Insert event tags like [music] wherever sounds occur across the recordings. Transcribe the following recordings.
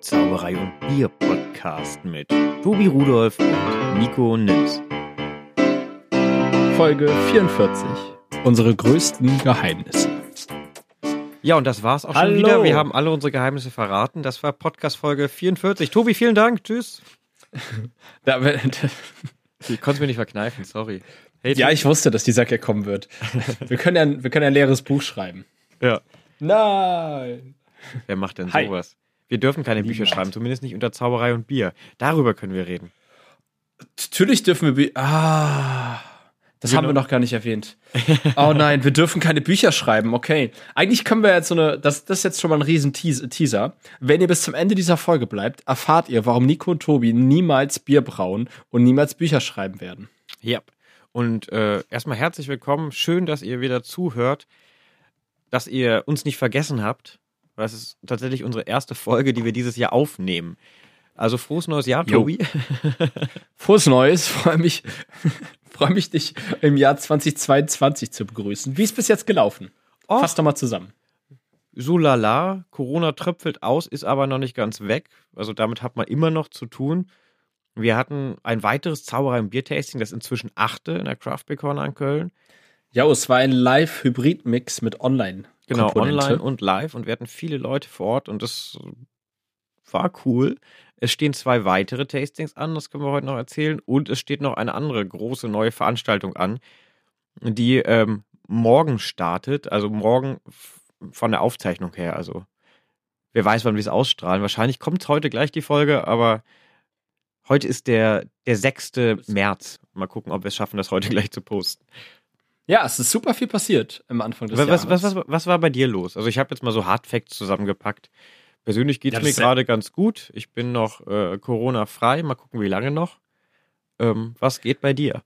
Zauberei und Bier Podcast mit Tobi Rudolf und Nico Nims. Folge 44. Unsere größten Geheimnisse. Ja, und das war's auch schon Hallo. wieder. Wir haben alle unsere Geheimnisse verraten. Das war Podcast Folge 44. Tobi, vielen Dank. Tschüss. [laughs] [laughs] Ich konnte es mir nicht verkneifen, sorry. Hey, ja, ich wusste, dass dieser Gag kommen wird. Wir können ja, wir können ja ein leeres Buch schreiben. ja. Nein. Wer macht denn Hi. sowas? Wir dürfen keine Bücher schreiben, zumindest nicht unter Zauberei und Bier. Darüber können wir reden. Natürlich dürfen wir. Bü ah. Das haben Genau. wir noch gar nicht erwähnt. [laughs] Oh nein, wir dürfen keine Bücher schreiben. Okay. Eigentlich können wir jetzt so eine. Das, das ist jetzt schon mal ein riesen Teas- Teaser. Wenn ihr bis zum Ende dieser Folge bleibt, erfahrt ihr, warum Nico und Tobi niemals Bier brauen und niemals Bücher schreiben werden. Ja. Und äh, erstmal herzlich willkommen. Schön, dass ihr wieder zuhört, dass ihr uns nicht vergessen habt. Das ist tatsächlich unsere erste Folge, die wir dieses Jahr aufnehmen. Also frohes neues Jahr, Jo. Tobi. [laughs] Frohes Neues, freue mich, [laughs] freue mich, dich im Jahr 2022 zu begrüßen. Wie ist bis jetzt gelaufen? Oh. Fass doch mal zusammen. So lala, Corona tröpfelt aus, ist aber noch nicht ganz weg. Also damit hat man immer noch zu tun. Wir hatten ein weiteres Zauberei- und Biertasting, das inzwischen achte in der Craft Beer Corner in Köln. Ja, es war ein Live-Hybrid-Mix mit Online. Genau, online und live und wir hatten viele Leute vor Ort und das war cool. Es stehen zwei weitere Tastings an, das können wir heute noch erzählen. Und es steht noch eine andere große neue Veranstaltung an, die ähm, morgen startet, also morgen von der Aufzeichnung her. Also wer weiß, wann wir es ausstrahlen. Wahrscheinlich kommt heute gleich die Folge, aber heute ist der, der 6. März. Mal gucken, ob wir es schaffen, das heute gleich zu posten. Ja, es ist super viel passiert am Anfang des Was, was, Jahres. was, was, was war bei dir los? Also ich habe jetzt mal so Hardfacts zusammengepackt. Persönlich geht es Ja, mir gerade ganz gut. Ich bin noch äh, Corona-frei. Mal gucken, wie lange noch. Ähm, was geht bei dir?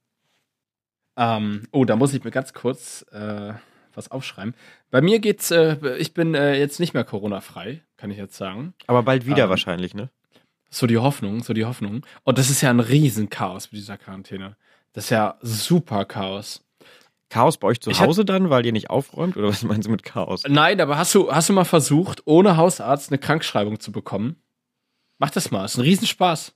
Ähm, oh, da muss ich mir ganz kurz äh, was aufschreiben. Bei mir geht's, äh, ich bin äh, jetzt nicht mehr Corona-frei, kann ich jetzt sagen. Aber bald wieder Ähm, wahrscheinlich, ne? So die Hoffnung, so die Hoffnung. Und das ist ja ein Riesenchaos mit dieser Quarantäne. Das ist ja super Chaos. Chaos bei euch zu Ich hab- Hause dann, weil ihr nicht aufräumt? Oder was meinst du mit Chaos? Nein, aber hast du, hast du mal versucht, ohne Hausarzt eine Krankschreibung zu bekommen? Mach das mal, ist ein Riesenspaß.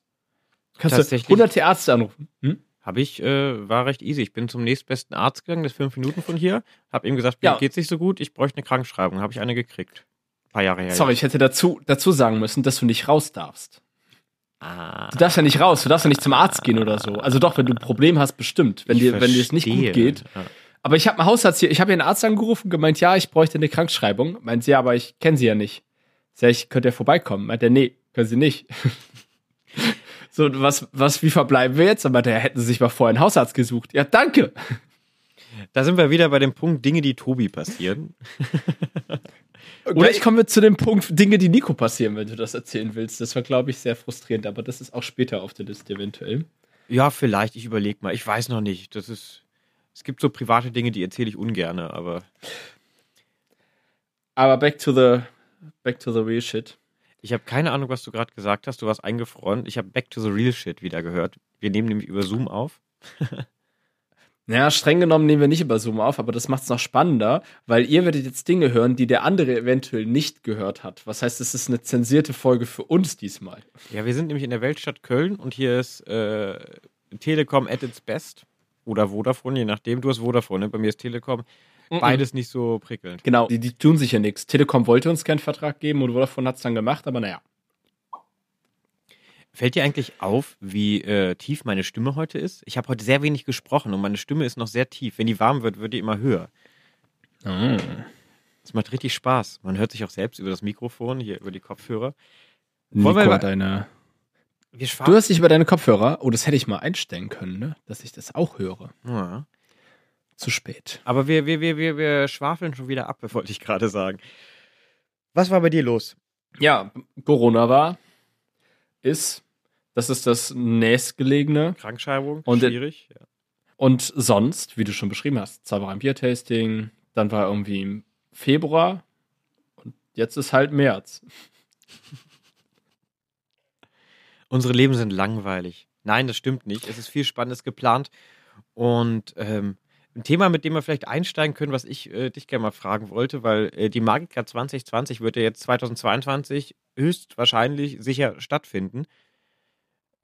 Kannst du Tatsächlich? hunderte Ärzte anrufen. Hm? Habe ich, äh, war recht easy. Ich bin zum nächstbesten Arzt gegangen, das ist fünf Minuten von hier. Habe ihm gesagt, mir Ja. geht's nicht so gut, ich bräuchte eine Krankschreibung. Habe ich eine gekriegt. Ein paar Jahre her. Sorry, ich hätte dazu, dazu sagen müssen, dass du nicht raus darfst. Ah, Du darfst ja nicht raus, du darfst ja nicht zum Arzt gehen oder so. Also doch, wenn du ein Problem hast, bestimmt. Wenn ich dir, wenn dir es nicht gut geht. Ja. Aber ich habe einen Hausarzt hier, ich habe hier einen Arzt angerufen, gemeint, ja, ich bräuchte eine Krankschreibung. Meint sie, ja, aber ich kenne sie ja nicht. Sag ich, könnt ihr vorbeikommen? Meint er, nee, können sie nicht. [laughs] so, was, was, wie verbleiben wir jetzt? Und meinte er, hätten sie sich mal vorher einen Hausarzt gesucht. Ja, danke. Da sind wir wieder bei dem Punkt Dinge, die Tobi passieren. [laughs] Oder ich komme zu dem Punkt, Dinge, die Nico passieren, wenn du das erzählen willst. Das war, glaube ich, sehr frustrierend, aber das ist auch später auf der Liste eventuell. Ja, vielleicht, ich überlege mal. Ich weiß noch nicht. Das ist. Es gibt so private Dinge, die erzähle ich ungerne, aber Aber back to the, back to the real shit. ich habe keine Ahnung, was du gerade gesagt hast. Du warst eingefroren. Ich habe Back to the Real Shit wieder gehört. Wir nehmen nämlich über Zoom auf. [laughs] Naja, streng genommen nehmen wir nicht über Zoom auf, aber das macht es noch spannender, weil ihr werdet jetzt Dinge hören, die der andere eventuell nicht gehört hat. Was heißt, es ist eine zensierte Folge für uns diesmal. Ja, wir sind nämlich in der Weltstadt Köln und hier ist äh, Telekom at its best. Oder Vodafone, je nachdem. Du hast Vodafone, ne? bei mir ist Telekom. Beides nicht so prickelnd. Genau, die, die tun sich ja nichts. Telekom wollte uns keinen Vertrag geben und Vodafone hat es dann gemacht, aber naja. Fällt dir eigentlich auf, wie äh, tief meine Stimme heute ist? Ich habe heute sehr wenig gesprochen und meine Stimme ist noch sehr tief. Wenn die warm wird, wird die immer höher. Es macht richtig Spaß. Man hört sich auch selbst über das Mikrofon, hier über die Kopfhörer. Wir Nico, mal- deine. Wir Du hast dich über deine Kopfhörer, oh, das hätte ich mal einstellen können, ne? Dass ich das auch höre. Ja. Zu spät. Aber wir, wir, wir, wir, wir schwafeln schon wieder ab, [laughs] wollte ich gerade sagen. Was war bei dir los? Ja, Corona war, ist, das ist das nächstgelegene. Krankschreibung? Und- Schwierig? Ja. Und sonst, wie du schon beschrieben hast, Zauberer im Biertasting, dann war irgendwie im Februar und jetzt ist halt März. [laughs] Unsere Leben sind langweilig. Nein, das stimmt nicht. Es ist viel Spannendes geplant. Und ähm, ein Thema, mit dem wir vielleicht einsteigen können, was ich äh, dich gerne mal fragen wollte, weil äh, die Magica 2020 wird ja jetzt 2022 höchstwahrscheinlich sicher stattfinden.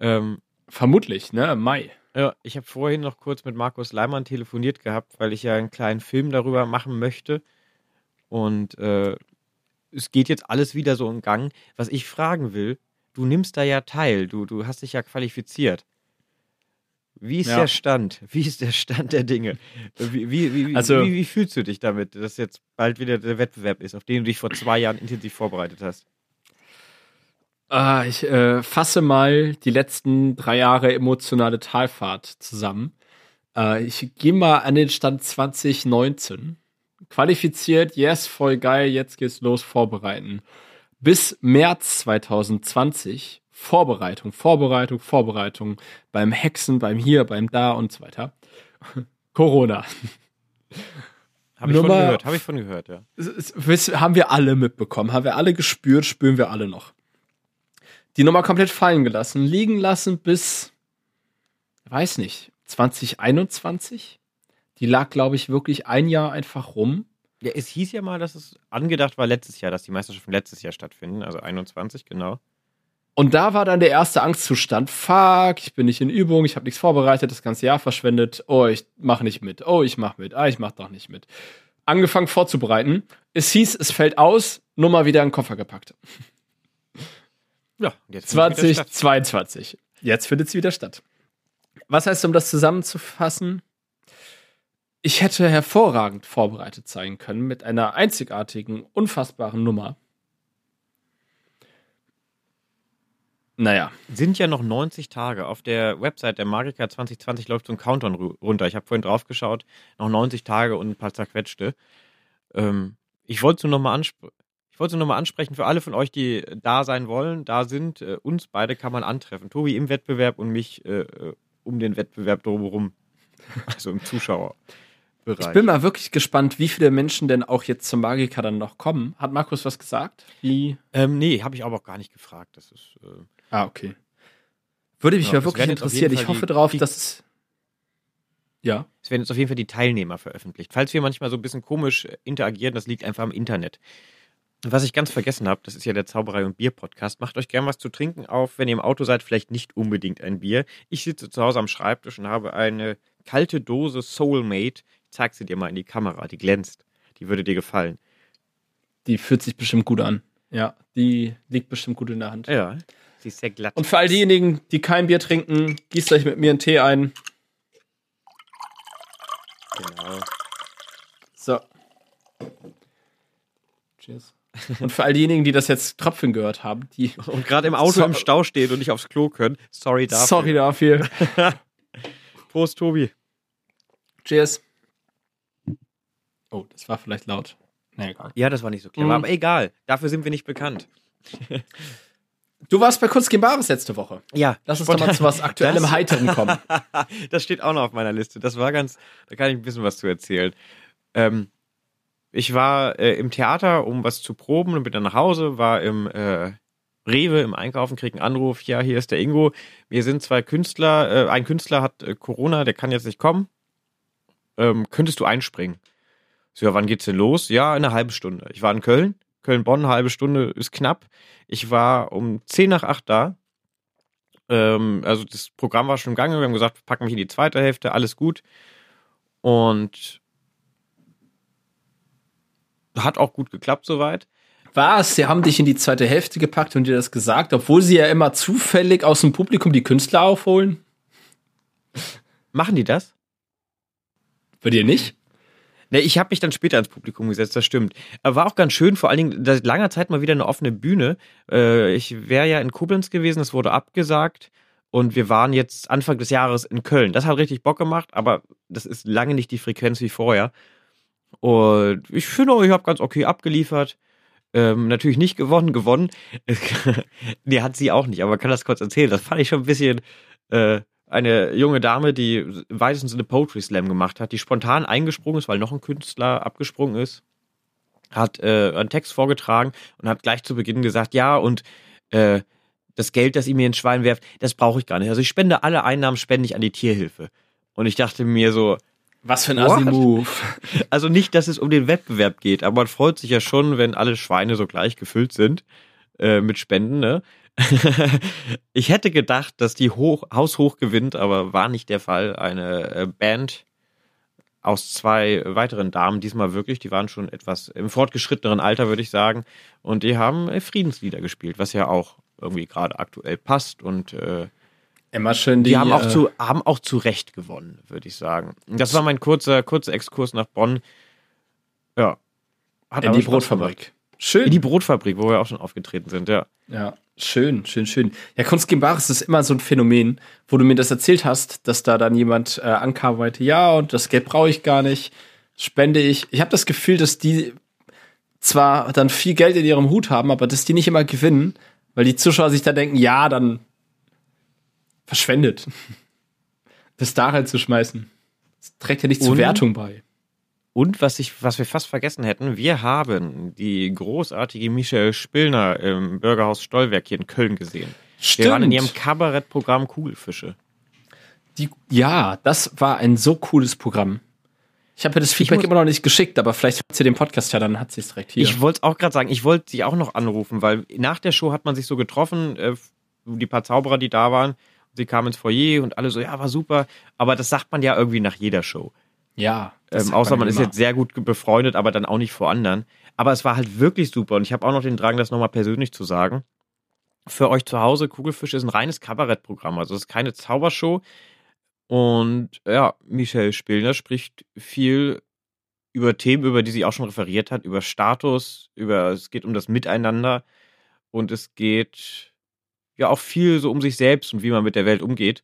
Ähm, Vermutlich, ne? Mai. Ja, ich habe vorhin noch kurz mit Markus Leimann telefoniert gehabt, weil ich ja einen kleinen Film darüber machen möchte. Und äh, es geht jetzt alles wieder so in Gang. Was ich fragen will, du nimmst da ja teil, du, du hast dich ja qualifiziert. Wie ist ja. der Stand? Wie ist der Stand der Dinge? Wie, wie, wie, also, wie, wie fühlst du dich damit, dass jetzt bald wieder der Wettbewerb ist, auf den du dich vor zwei Jahren intensiv vorbereitet hast? Ah, ich äh, fasse mal die letzten drei Jahre emotionale Talfahrt zusammen. Äh, ich gehe mal an den Stand 2019. Qualifiziert, yes, voll geil, jetzt geht's los, vorbereiten. Bis März 2020 Vorbereitung, Vorbereitung, Vorbereitung beim Hexen, beim hier, beim da und so weiter. [laughs] Corona. Habe ich von gehört, habe ich von gehört, ja. Haben wir alle mitbekommen, haben wir alle gespürt, spüren wir alle noch die Nummer komplett fallen gelassen, liegen lassen bis, weiß nicht, 2021. Die lag, glaube ich, wirklich ein Jahr einfach rum. Ja, es hieß ja mal, dass es angedacht war letztes Jahr, dass die Meisterschaften letztes Jahr stattfinden, also 21, genau. Und da war dann der erste Angstzustand. Fuck, ich bin nicht in Übung, ich habe nichts vorbereitet, das ganze Jahr verschwendet. Oh, ich mache nicht mit. Oh, ich mache mit. Ah, ich mache doch nicht mit. Angefangen vorzubereiten. Es hieß, es fällt aus, Nummer wieder in den Koffer gepackt. Ja, jetzt 2022. Jetzt findet sie wieder statt. Was heißt, um das zusammenzufassen? Ich hätte hervorragend vorbereitet sein können mit einer einzigartigen, unfassbaren Nummer. Naja. Sind ja noch 90 Tage. Auf der Website der Magica 2020 läuft so ein Countdown runter. Ich habe vorhin drauf geschaut. Noch 90 Tage und ein paar zerquetschte. Ähm, ich wollte es nur nochmal ansprechen ich wollte es nur mal ansprechen für alle von euch, die da sein wollen, da sind. Äh, uns beide kann man antreffen. Tobi im Wettbewerb und mich äh, äh um den Wettbewerb drumherum. [laughs] Also im Zuschauerbereich. Ich bin mal wirklich gespannt, wie viele Menschen denn auch jetzt zum Magiker dann noch kommen. Hat Markus was gesagt? Wie? Ähm, nee, habe ich aber auch gar nicht gefragt. Das ist. Äh, ah, okay. Würde mich ja, mal wirklich interessieren. Ich hoffe darauf, dass es. Ja. Es werden jetzt auf jeden Fall die Teilnehmer veröffentlicht. Falls wir manchmal so ein bisschen komisch interagieren, das liegt einfach am Internet. Was ich ganz vergessen habe, das ist ja der Zauberei und Bier Podcast. Macht euch gern was zu trinken auf, wenn ihr im Auto seid, vielleicht nicht unbedingt ein Bier. Ich sitze zu Hause am Schreibtisch und habe eine kalte Dose Soulmate. Ich zeig sie dir mal in die Kamera, die glänzt. Die würde dir gefallen. Die fühlt sich bestimmt gut an. Ja, die liegt bestimmt gut in der Hand. Ja, sie ist sehr glatt. Und für all diejenigen, die kein Bier trinken, gießt euch mit mir einen Tee ein. Genau. So. Cheers. Und für all diejenigen, die das jetzt Tröpfeln gehört haben, die. [laughs] Und gerade im Auto so im Stau stehen und nicht aufs Klo können. Sorry dafür. Sorry dafür. [laughs] Prost, Tobi. Cheers. Oh, das war vielleicht laut. Nee, egal. Ja, das war nicht so clever. Mhm. Aber egal. Dafür sind wir nicht bekannt. [laughs] Du warst bei Kunst Bares letzte Woche. Ja. Lass uns doch mal zu was aktuellem Heiteren kommen. das steht auch noch auf meiner Liste. Das war ganz, da kann ich ein bisschen was zu erzählen. Ähm, ich war äh, im Theater, um was zu proben und bin dann nach Hause, war im äh, Rewe im Einkaufen, krieg einen Anruf, ja, hier ist der Ingo. Wir sind zwei Künstler, äh, ein Künstler hat äh, Corona, der kann jetzt nicht kommen. Ähm, könntest du einspringen? So, ja, wann geht's denn los? Ja, eine halbe Stunde. Ich war in Köln, Köln-Bonn, halbe Stunde ist knapp. Ich war um 10 nach 8 da. Ähm, also das Programm war schon im Gange. Wir haben gesagt, packen mich in die zweite Hälfte, alles gut. Und hat auch gut geklappt soweit. Was? Sie haben dich in die zweite Hälfte gepackt und dir das gesagt, obwohl sie ja immer zufällig aus dem Publikum die Künstler aufholen? Machen die das? Bei dir nicht? Ne, ich habe mich dann später ins Publikum gesetzt, das stimmt. Aber war auch ganz schön, vor allen Dingen seit langer Zeit mal wieder eine offene Bühne. Äh, ich wäre ja in Koblenz gewesen, es wurde abgesagt und wir waren jetzt Anfang des Jahres in Köln. Das hat richtig Bock gemacht, aber das ist lange nicht die Frequenz wie vorher. Und ich finde, ich habe ganz okay abgeliefert. Ähm, natürlich nicht gewonnen, gewonnen. [laughs] nee, hat sie auch nicht, aber kann das kurz erzählen. Das fand ich schon ein bisschen äh, eine junge Dame, die im weitesten Sinne Poetry Slam gemacht hat, die spontan eingesprungen ist, weil noch ein Künstler abgesprungen ist, hat äh, einen Text vorgetragen und hat gleich zu Beginn gesagt, ja, und äh, das Geld, das ihr mir ins Schwein werft, das brauche ich gar nicht. Also ich spende alle Einnahmen, spende ich an die Tierhilfe. Und ich dachte mir so, Was für ein? Assi-Move. [laughs] Also nicht, dass es um den Wettbewerb geht, aber man freut sich ja schon, wenn alle Schweine so gleich gefüllt sind äh, mit Spenden. Ne? [laughs] ich hätte gedacht, dass die hoch, haushoch gewinnt, aber war nicht der Fall. Eine äh, Band aus zwei weiteren Damen, diesmal wirklich, die waren schon etwas im fortgeschritteneren Alter, würde ich sagen. Und die haben äh, Friedenslieder gespielt, was ja auch irgendwie gerade aktuell passt und äh, Immer schön die, haben, auch äh, zu, haben auch zu Recht gewonnen, würde ich sagen. Das war mein kurzer, kurzer Exkurs nach Bonn. Ja. Hat in die Brotfabrik. gemacht. Schön. In die Brotfabrik, wo wir auch schon aufgetreten sind, ja. Ja, schön, schön, schön. Ja, Kunst gegen Bares ist immer so ein Phänomen, wo du mir das erzählt hast, dass da dann jemand äh, ankam und meinte, ja, und das Geld brauche ich gar nicht, spende ich. Ich habe das Gefühl, dass die zwar dann viel Geld in ihrem Hut haben, aber dass die nicht immer gewinnen, weil die Zuschauer sich da denken, ja, dann verschwendet. [laughs] Das da reinzuschmeißen. Das trägt ja nicht zur Wertung bei. Und was, ich, was wir fast vergessen hätten, wir haben die großartige Michelle Spillner im Bürgerhaus Stollwerk hier in Köln gesehen. Wir waren in ihrem Kabarettprogramm Kugelfische. Die, ja, das war ein so cooles Programm. Ich habe ihr das Feedback muss- immer noch nicht geschickt, aber vielleicht hört sie den Podcast ja, dann hat sie es direkt hier. Ich wollte es auch gerade sagen, ich wollte sie auch noch anrufen, weil nach der Show hat man sich so getroffen, äh, die paar Zauberer, die da waren, sie kamen ins Foyer und alle so, ja, war super. Aber das sagt man ja irgendwie nach jeder Show. ja. Ähm, außer man ist immer. jetzt sehr gut befreundet, aber dann auch nicht vor anderen. Aber es war halt wirklich super und ich habe auch noch den Drang, das nochmal persönlich zu sagen. Für euch zu Hause, Kugelfisch ist ein reines Kabarettprogramm. Also es ist keine Zaubershow. Und ja, Michelle Spillner spricht viel über Themen, über die sie auch schon referiert hat, über Status, über es geht um das Miteinander und es geht ja auch viel so um sich selbst und wie man mit der Welt umgeht,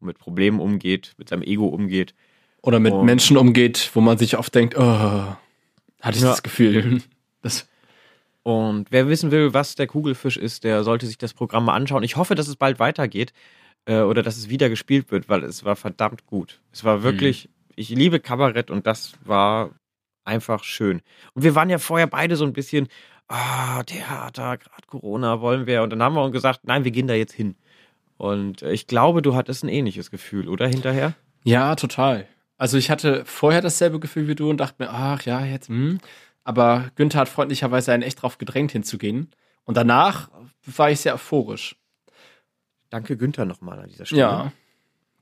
mit Problemen umgeht, mit seinem Ego umgeht. Oder mit Und- Menschen umgeht, wo man sich oft denkt, oh, hatte ich Ja. das Gefühl. [laughs] Das, Und wer wissen will, was der Kugelfisch ist, der sollte sich das Programm mal anschauen. Ich hoffe, dass es bald weitergeht äh, oder dass es wieder gespielt wird, weil es war verdammt gut. Es war wirklich, ich liebe Kabarett und das war einfach schön. Und wir waren ja vorher beide so ein bisschen, ah, Theater, gerade Corona wollen wir. Und dann haben wir uns gesagt, nein, wir gehen da jetzt hin. Und äh, ich glaube, du hattest ein ähnliches Gefühl, oder hinterher? ja, total. Also ich hatte vorher dasselbe Gefühl wie du und dachte mir, ach ja, jetzt, hm. Aber Günther hat freundlicherweise einen echt drauf gedrängt hinzugehen. Und danach war ich sehr euphorisch. Danke Günther nochmal an dieser Stelle. Ja.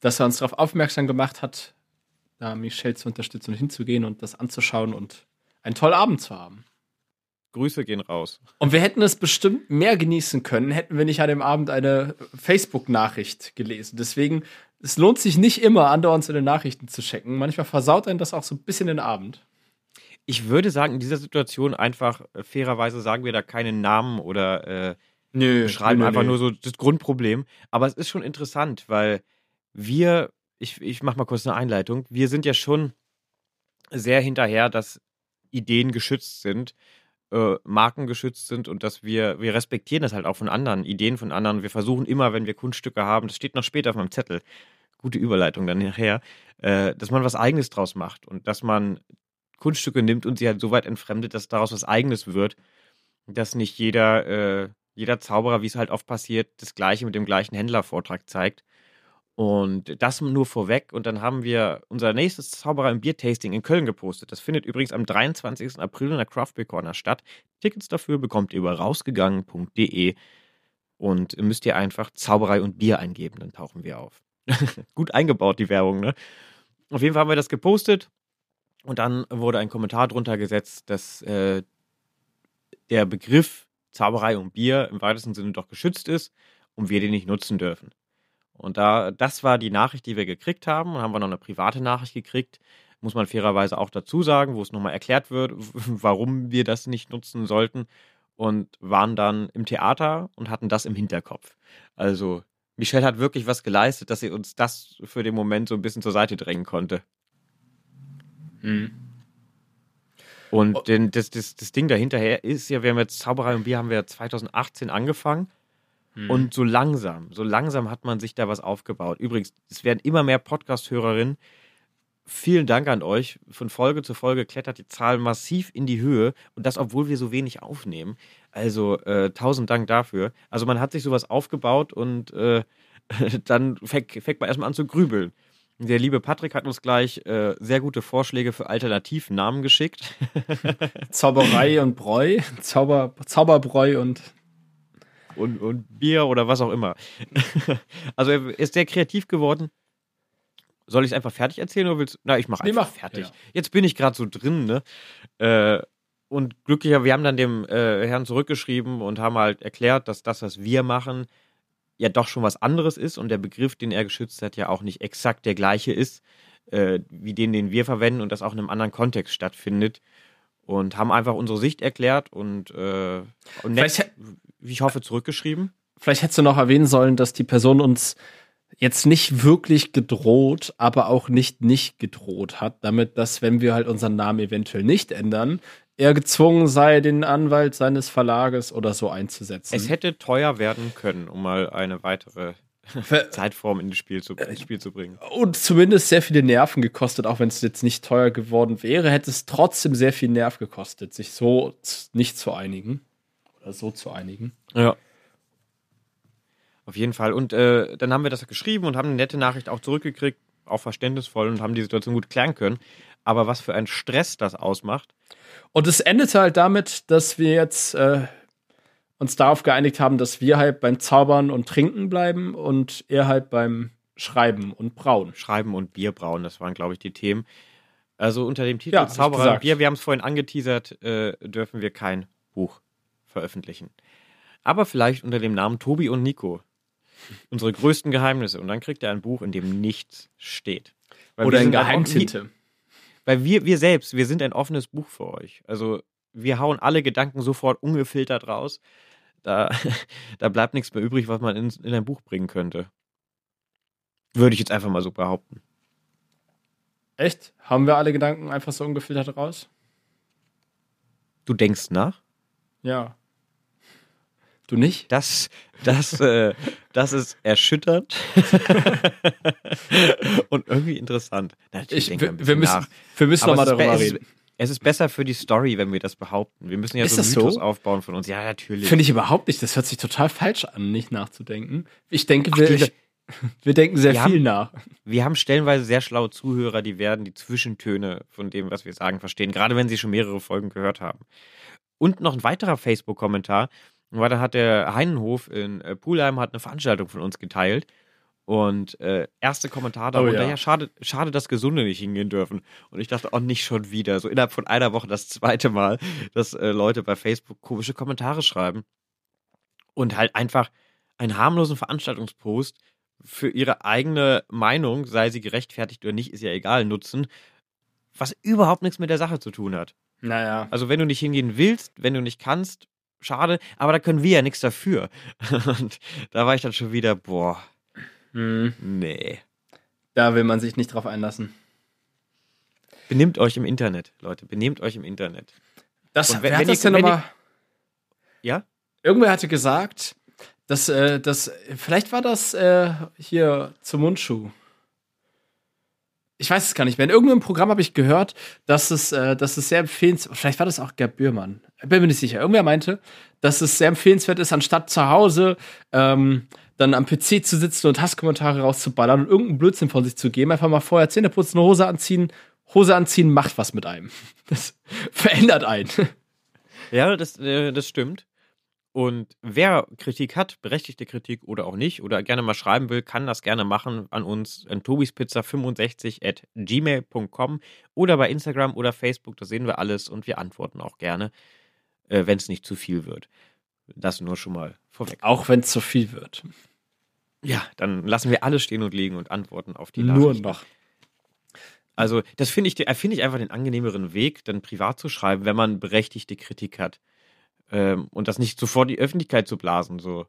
Dass er uns darauf aufmerksam gemacht hat, da Michelle zu unterstützen und hinzugehen und das anzuschauen und einen tollen Abend zu haben. Grüße gehen raus. Und wir hätten es bestimmt mehr genießen können, hätten wir nicht an dem Abend eine Facebook-Nachricht gelesen. Deswegen, es lohnt sich nicht immer, andauernd seine Nachrichten zu checken. Manchmal versaut einen das auch so ein bisschen den Abend. Ich würde sagen, in dieser Situation einfach äh, fairerweise sagen wir da keine Namen oder äh, Nö, beschreiben einfach nur so das Grundproblem. Aber es ist schon interessant, weil wir, ich, ich mache mal kurz eine Einleitung, wir sind ja schon sehr hinterher, dass Ideen geschützt sind, äh, Marken geschützt sind und dass wir, wir respektieren das halt auch von anderen, Ideen von anderen. Wir versuchen immer, wenn wir Kunststücke haben, das steht noch später auf meinem Zettel, gute Überleitung dann nachher, äh, dass man was Eigenes draus macht und dass man Kunststücke nimmt und sie halt so weit entfremdet, dass daraus was Eigenes wird, dass nicht jeder, äh, jeder Zauberer, wie es halt oft passiert, das Gleiche mit dem gleichen Händlervortrag zeigt. Und das nur vorweg. Und dann haben wir unser nächstes Zauberer im Biertasting in Köln gepostet. Das findet übrigens am 23. April in der Craft Beer Corner statt. Tickets dafür bekommt ihr über rausgegangen.de und müsst ihr einfach Zauberei und Bier eingeben, dann tauchen wir auf. [laughs] Gut eingebaut, die Werbung, ne? Auf jeden Fall haben wir das gepostet und dann wurde ein Kommentar drunter gesetzt, dass äh, der Begriff Zauberei und Bier im weitesten Sinne doch geschützt ist und wir den nicht nutzen dürfen. Und da, das war die Nachricht, die wir gekriegt haben. Und haben wir noch eine private Nachricht gekriegt. Muss man fairerweise auch dazu sagen, wo es nochmal erklärt wird, [laughs] warum wir das nicht nutzen sollten. Und waren dann im Theater und hatten das im Hinterkopf. Also, Michelle hat wirklich was geleistet, dass sie uns das für den Moment so ein bisschen zur Seite drängen konnte. Und Oh. denn das, das, das Ding dahinterher ist ja, wir haben jetzt Zauberei und Bier haben wir 2018 angefangen. Und so langsam, so langsam hat man sich da was aufgebaut. Übrigens, es werden immer mehr Podcast-Hörerinnen. Vielen Dank an euch. Von Folge zu Folge klettert die Zahl massiv in die Höhe. Und das, obwohl wir so wenig aufnehmen. Also äh, tausend Dank dafür. Also man hat sich sowas aufgebaut und äh, [laughs] dann fängt, fängt man erstmal an zu grübeln. Der liebe Patrick hat uns gleich äh, sehr gute Vorschläge für Alternativnamen geschickt. [laughs] Zauberei und Bräu. Zauber, Zauberbräu und. Und, und Bier oder was auch immer. [laughs] also er ist sehr kreativ geworden. Soll ich es einfach fertig erzählen oder willst du? Na, ich mache Nee, einfach mach, fertig. ja. Jetzt bin ich gerade so drin, ne? Äh, und glücklicher, wir haben dann dem äh, Herrn zurückgeschrieben und haben halt erklärt, dass das, was wir machen, ja doch schon was anderes ist und der Begriff, den er geschützt hat, ja auch nicht exakt der gleiche ist, äh, wie den, den wir verwenden und das auch in einem anderen Kontext stattfindet. Und haben einfach unsere Sicht erklärt und, äh, und nett, ich hoffe, zurückgeschrieben. vielleicht hättest du noch erwähnen sollen, dass die Person uns jetzt nicht wirklich gedroht, aber auch nicht nicht gedroht hat, damit, dass, wenn wir halt unseren Namen eventuell nicht ändern, er gezwungen sei, den Anwalt seines Verlages oder so einzusetzen. Es hätte teuer werden können, um mal eine weitere [laughs] Zeitform ins Spiel zu, ins Spiel zu bringen. und zumindest sehr viele Nerven gekostet, auch wenn es jetzt nicht teuer geworden wäre, hätte es trotzdem sehr viel Nerv gekostet, sich so nicht zu einigen. Oder so zu einigen. Ja. Auf jeden Fall. Und äh, dann haben wir das geschrieben und haben eine nette Nachricht auch zurückgekriegt, auch verständnisvoll und haben die Situation gut klären können. Aber was für ein Stress das ausmacht. Und es endete halt damit, dass wir jetzt äh, uns darauf geeinigt haben, dass wir halt beim Zaubern und Trinken bleiben und er halt beim Schreiben und Brauen. Schreiben und Bier brauen, das waren, glaube ich, die Themen. Also unter dem Titel Ja, Zauberer und. Bier, wir haben es vorhin angeteasert, äh, dürfen wir kein Buch veröffentlichen. Aber vielleicht unter dem Namen Tobi und Nico. Unsere größten Geheimnisse. Und dann kriegt er ein Buch, in dem nichts steht. Weil Oder in Geheimtinte. Weil wir, wir selbst, wir sind ein offenes Buch für euch. Also wir hauen alle Gedanken sofort ungefiltert raus. Da, [laughs] da bleibt nichts mehr übrig, was man in, in ein Buch bringen könnte. Würde ich jetzt einfach mal so behaupten. Echt? Haben wir alle Gedanken einfach so ungefiltert raus? Du denkst nach? Ja. Du nicht? Das, das, äh, das ist erschütternd [laughs] und irgendwie interessant. Natürlich Ich, wir, wir, müssen, nach. wir müssen nochmal es ist, be- darüber ist, reden. es ist besser für die Story, wenn wir das behaupten. Wir müssen ja Ist so einen so? Mythos aufbauen von uns. Ja, natürlich. Finde ich überhaupt nicht. Das hört sich total falsch an, nicht nachzudenken. Ich denke, wir, die- [laughs] wir denken sehr Wir viel haben- nach. Wir haben stellenweise sehr schlaue Zuhörer, die werden die Zwischentöne von dem, was wir sagen, verstehen, gerade wenn sie schon mehrere Folgen gehört haben. Und noch ein weiterer Facebook-Kommentar, weil da hat der Heinenhof in äh, Pulheim hat eine Veranstaltung von uns geteilt. Und äh, erste Kommentar darunter, ja. ja, schade, schade, dass Gesunde nicht hingehen dürfen. Und ich dachte, oh, nicht schon wieder. So innerhalb von einer Woche das zweite Mal, dass äh, Leute bei Facebook komische Kommentare schreiben. Und halt einfach einen harmlosen Veranstaltungspost für ihre eigene Meinung, sei sie gerechtfertigt oder nicht, ist ja egal, nutzen, was überhaupt nichts mit der Sache zu tun hat. Naja. Also wenn du nicht hingehen willst, wenn du nicht kannst, schade, aber da können wir ja nichts dafür. [laughs] Und da war ich dann schon wieder, boah, Hm, nee. da will man sich nicht drauf einlassen. Benehmt euch im Internet, Leute, benehmt euch im Internet. Das, Und wenn- wer hat wenn das ihr- denn nochmal? Ja? Irgendwer hatte gesagt, dass, äh, dass vielleicht war das äh, hier zum Mundschuh. Ich weiß es gar nicht mehr. In irgendeinem Programm habe ich gehört, dass es, äh, dass es sehr empfehlenswert Vielleicht war das auch Gerd Bührmann. Bin mir nicht sicher. Irgendwer meinte, dass es sehr empfehlenswert ist, anstatt zu Hause ähm, dann am PC zu sitzen und Hasskommentare rauszuballern und irgendeinen Blödsinn von sich zu geben, einfach mal vorher Zähne putzen, Hose anziehen. Hose anziehen macht was mit einem. [laughs] Das verändert einen. Ja, das, äh, das stimmt. Und wer Kritik hat, berechtigte Kritik oder auch nicht, oder gerne mal schreiben will, kann das gerne machen an uns an tobispizza65 at gmail.com oder bei Instagram oder Facebook, da sehen wir alles und wir antworten auch gerne, äh, wenn es nicht zu viel wird. Das nur schon mal vorweg. Auch wenn es zu viel wird. Ja, dann lassen wir alles stehen und liegen und antworten auf die Nur Nachrichten. noch. Also, das finde ich, äh, finde ich einfach den angenehmeren Weg, dann privat zu schreiben, wenn man berechtigte Kritik hat. Ähm, und das nicht sofort die Öffentlichkeit zu blasen, so.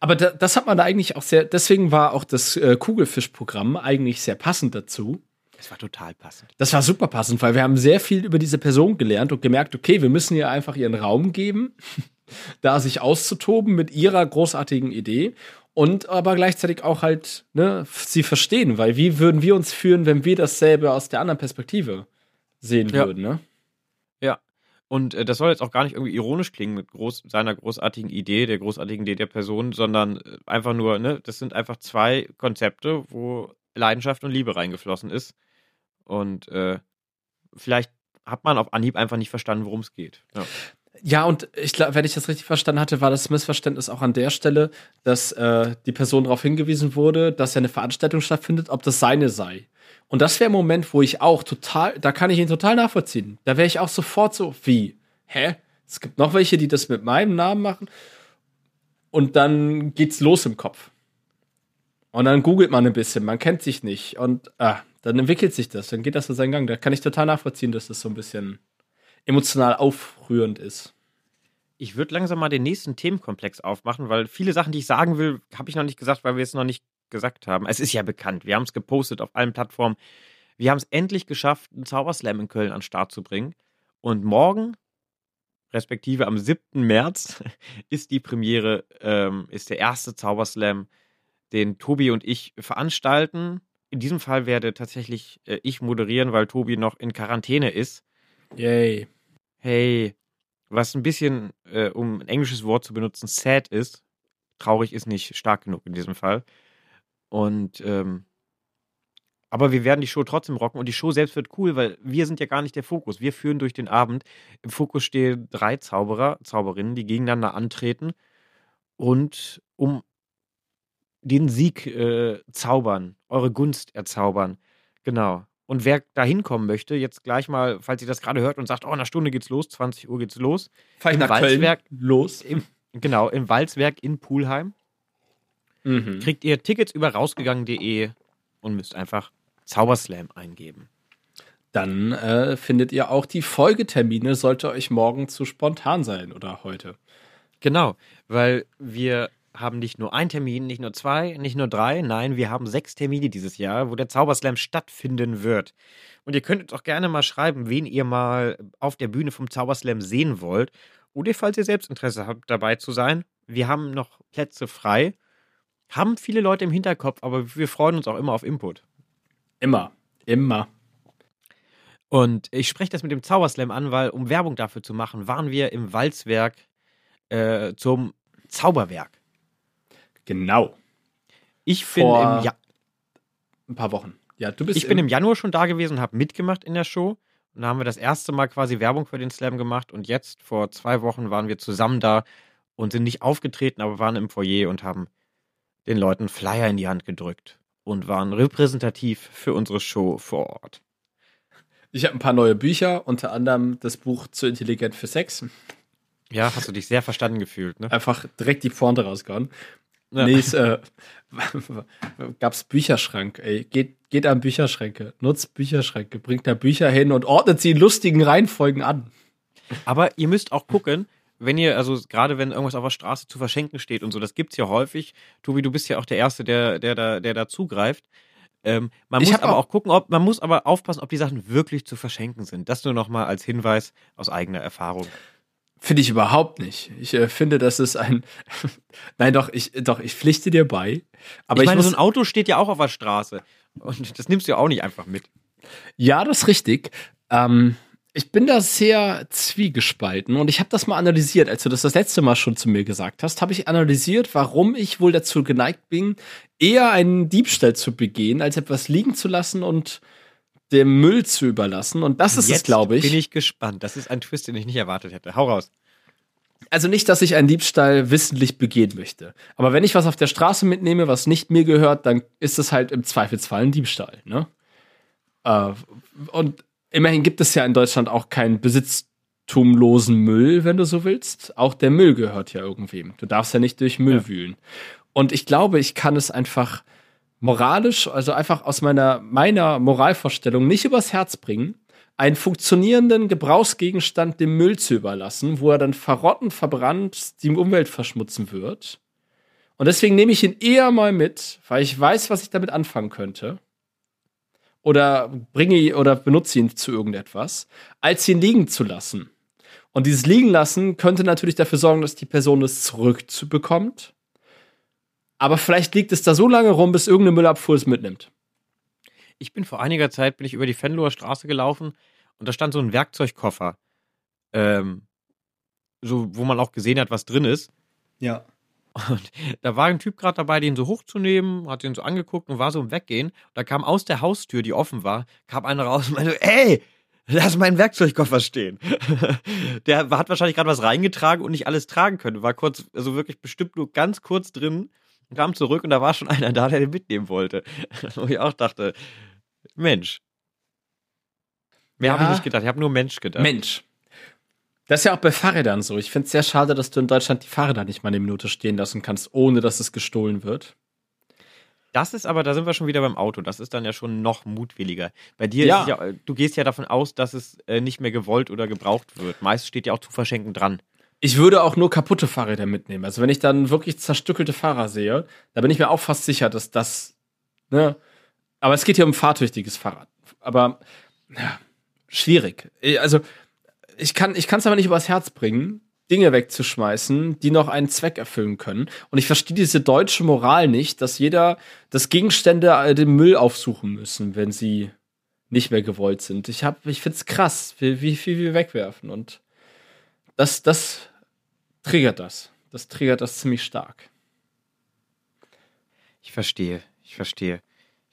Aber da, das hat man da eigentlich auch sehr, deswegen war auch das äh, Kugelfisch-Programm eigentlich sehr passend dazu. Es war total passend. Das war super passend, weil wir haben sehr viel über diese Person gelernt und gemerkt, okay, wir müssen ihr einfach ihren Raum geben, [laughs] da sich auszutoben mit ihrer großartigen Idee und aber gleichzeitig auch halt ne, sie verstehen, weil wie würden wir uns fühlen, wenn wir dasselbe aus der anderen Perspektive sehen Ja. würden, ne? Und äh, das soll jetzt auch gar nicht irgendwie ironisch klingen mit groß, seiner großartigen Idee, der großartigen Idee der Person, sondern äh, einfach nur, ne, das sind einfach zwei Konzepte, wo Leidenschaft und Liebe reingeflossen ist. Und äh, vielleicht hat man auf Anhieb einfach nicht verstanden, worum es geht. Ja. Ja, und ich glaube, wenn ich das richtig verstanden hatte, war das Missverständnis auch an der Stelle, dass äh, die Person darauf hingewiesen wurde, dass ja eine Veranstaltung stattfindet, ob das seine sei. Und das wäre ein Moment, wo ich auch total, da kann ich ihn total nachvollziehen. Da wäre ich auch sofort so, wie? Hä? Es gibt noch welche, die das mit meinem Namen machen. Und dann geht's los im Kopf. Und dann googelt man ein bisschen, man kennt sich nicht. Und ah, dann entwickelt sich das, dann geht das so seinen Gang. Da kann ich total nachvollziehen, dass das so ein bisschen emotional aufrührend ist. Ich würde langsam mal den nächsten Themenkomplex aufmachen, weil viele Sachen, die ich sagen will, habe ich noch nicht gesagt, weil wir es noch nicht gesagt haben. Es ist ja bekannt. Wir haben es gepostet auf allen Plattformen. Wir haben es endlich geschafft, einen Zauberslam in Köln an den Start zu bringen. Und morgen, respektive am 7. März, [laughs] ist die Premiere, ähm, ist der erste Zauberslam, den Tobi und ich veranstalten. In diesem Fall werde tatsächlich äh, ich moderieren, weil Tobi noch in Quarantäne ist. Yay. Hey, was ein bisschen, äh, um ein englisches Wort zu benutzen, sad ist. Traurig ist nicht stark genug in diesem Fall. Und ähm, aber wir werden die Show trotzdem rocken und die Show selbst wird cool, weil wir sind ja gar nicht der Fokus. Wir führen durch den Abend. Im Fokus stehen drei Zauberer, Zauberinnen, die gegeneinander antreten und um den Sieg äh, zaubern, eure Gunst erzaubern. Genau. Und wer da hinkommen möchte, jetzt gleich mal, falls ihr das gerade hört und sagt, oh, in einer Stunde geht's los, 20 Uhr geht's los. Fahr ich nach Walzwerk Köln los. Im, genau, im Walzwerk in Pulheim. Mhm. Kriegt ihr Tickets über rausgegangen.de und müsst einfach Zauberslam eingeben. Dann äh, findet ihr auch die Folgetermine, sollte euch morgen zu spontan sein oder heute. Genau, weil wir haben nicht nur einen Termin, nicht nur zwei, nicht nur drei, nein, wir haben sechs Termine dieses Jahr, wo der Zauberslam stattfinden wird. Und ihr könntet auch gerne mal schreiben, wen ihr mal auf der Bühne vom Zauberslam sehen wollt. Oder falls ihr selbst Interesse habt, dabei zu sein. Wir haben noch Plätze frei. Haben viele Leute im Hinterkopf, aber wir freuen uns auch immer auf Input. Immer, immer. Und ich spreche das mit dem Zauberslam an, weil, um Werbung dafür zu machen, waren wir im Walzwerk äh, zum Zauberwerk. Genau. Ich bin Vor im ja ein paar Wochen. Ja, du bist ich bin im Januar schon da gewesen und habe mitgemacht in der Show. Und da haben wir das erste Mal quasi Werbung für den Slam gemacht. Und jetzt, vor zwei Wochen, waren wir zusammen da und sind nicht aufgetreten, aber waren im Foyer und haben den Leuten Flyer in die Hand gedrückt und waren repräsentativ für unsere Show vor Ort. Ich habe ein paar neue Bücher, unter anderem das Buch Zu intelligent für Sex. Ja, hast du dich sehr verstanden gefühlt, ne? Einfach direkt die Pointe rausgehauen. Ja. Nee, es äh, [laughs] gab's Bücherschrank, ey. Geht, geht an Bücherschränke, nutzt Bücherschränke, bringt da Bücher hin und ordnet sie in lustigen Reihenfolgen an. Aber ihr müsst auch gucken, wenn ihr, also gerade wenn irgendwas auf der Straße zu verschenken steht und so, das gibt's ja häufig. Tobi, du bist ja auch der Erste, der, der da, der da zugreift. Ähm, man ich muss aber auch, auch gucken, ob, man muss aber aufpassen, ob die Sachen wirklich zu verschenken sind. Das nur nochmal als Hinweis aus eigener Erfahrung. Finde ich überhaupt nicht. Ich äh, finde, das ist ein. [laughs] Nein, doch, ich, doch, ich pflichte dir bei. Aber ich meine, ich muss... so ein Auto steht ja auch auf der Straße. Und das nimmst du ja auch nicht einfach mit. Ja, das ist richtig. Ähm, ich bin da sehr zwiegespalten und ich habe das mal analysiert. Als du das das letzte Mal schon zu mir gesagt hast, habe ich analysiert, warum ich wohl dazu geneigt bin, eher einen Diebstahl zu begehen, als etwas liegen zu lassen und dem Müll zu überlassen. Und das ist Jetzt es, glaube ich. Bin ich gespannt. Das ist ein Twist, den ich nicht erwartet hätte. Hau raus. Also nicht, dass ich einen Diebstahl wissentlich begehen möchte. Aber wenn ich was auf der Straße mitnehme, was nicht mir gehört, dann ist es halt im Zweifelsfall ein Diebstahl. Ne? Äh, und immerhin gibt es ja in Deutschland auch keinen besitztumlosen Müll, wenn du so willst. Auch der Müll gehört ja irgendwem. Du darfst ja nicht durch Müll ja. wühlen. Und ich glaube, ich kann es einfach moralisch, also einfach aus meiner, meiner Moralvorstellung nicht übers Herz bringen, einen funktionierenden Gebrauchsgegenstand dem Müll zu überlassen, wo er dann verrotten, verbrannt, die Umwelt verschmutzen wird. Und deswegen nehme ich ihn eher mal mit, weil ich weiß, was ich damit anfangen könnte. Oder bringe oder benutze ihn zu irgendetwas, als ihn liegen zu lassen. Und dieses liegen lassen könnte natürlich dafür sorgen, dass die Person es zurückbekommt aber vielleicht liegt es da so lange rum, bis irgendeine Müllabfuhr es mitnimmt. Ich bin vor einiger Zeit bin ich über die Fenloher Straße gelaufen und da stand so ein Werkzeugkoffer, ähm, so wo man auch gesehen hat, was drin ist. Ja. Und da war ein Typ gerade dabei, den so hochzunehmen, hat den so angeguckt und war so im Weggehen. Da kam aus der Haustür, die offen war, kam einer raus und meinte, ey, lass meinen Werkzeugkoffer stehen. [laughs] der hat wahrscheinlich gerade was reingetragen und nicht alles tragen können. War kurz, also wirklich bestimmt nur ganz kurz drin, kam zurück und da war schon [laughs] einer da, der den mitnehmen wollte. [laughs] Wo ich auch dachte, Mensch. Mehr Ja. habe ich nicht gedacht. Ich habe nur Mensch gedacht. Mensch. Das ist ja auch bei Fahrrädern so. Ich finde es sehr schade, dass du in Deutschland die Fahrräder nicht mal eine Minute stehen lassen kannst, ohne dass es gestohlen wird. Das ist aber, da sind wir schon wieder beim Auto. Das ist dann ja schon noch mutwilliger. Bei dir Ja. ist es ja, du gehst ja davon aus, dass es äh, nicht mehr gewollt oder gebraucht wird. Meist steht ja auch zu verschenken dran. Ich würde auch nur kaputte Fahrräder mitnehmen. Also wenn ich dann wirklich zerstückelte Fahrer sehe, da bin ich mir auch fast sicher, dass das, ne, aber es geht hier um fahrtüchtiges Fahrrad. Aber, ja, schwierig. Also, ich kann, ich kann es aber nicht übers Herz bringen, Dinge wegzuschmeißen, die noch einen Zweck erfüllen können. Und ich verstehe diese deutsche Moral nicht, dass jeder, dass Gegenstände den Müll aufsuchen müssen, wenn sie nicht mehr gewollt sind. Ich hab, ich find's krass, wie, wie viel wir wegwerfen. Und das, das triggert das. Das triggert das ziemlich stark. Ich verstehe, ich verstehe.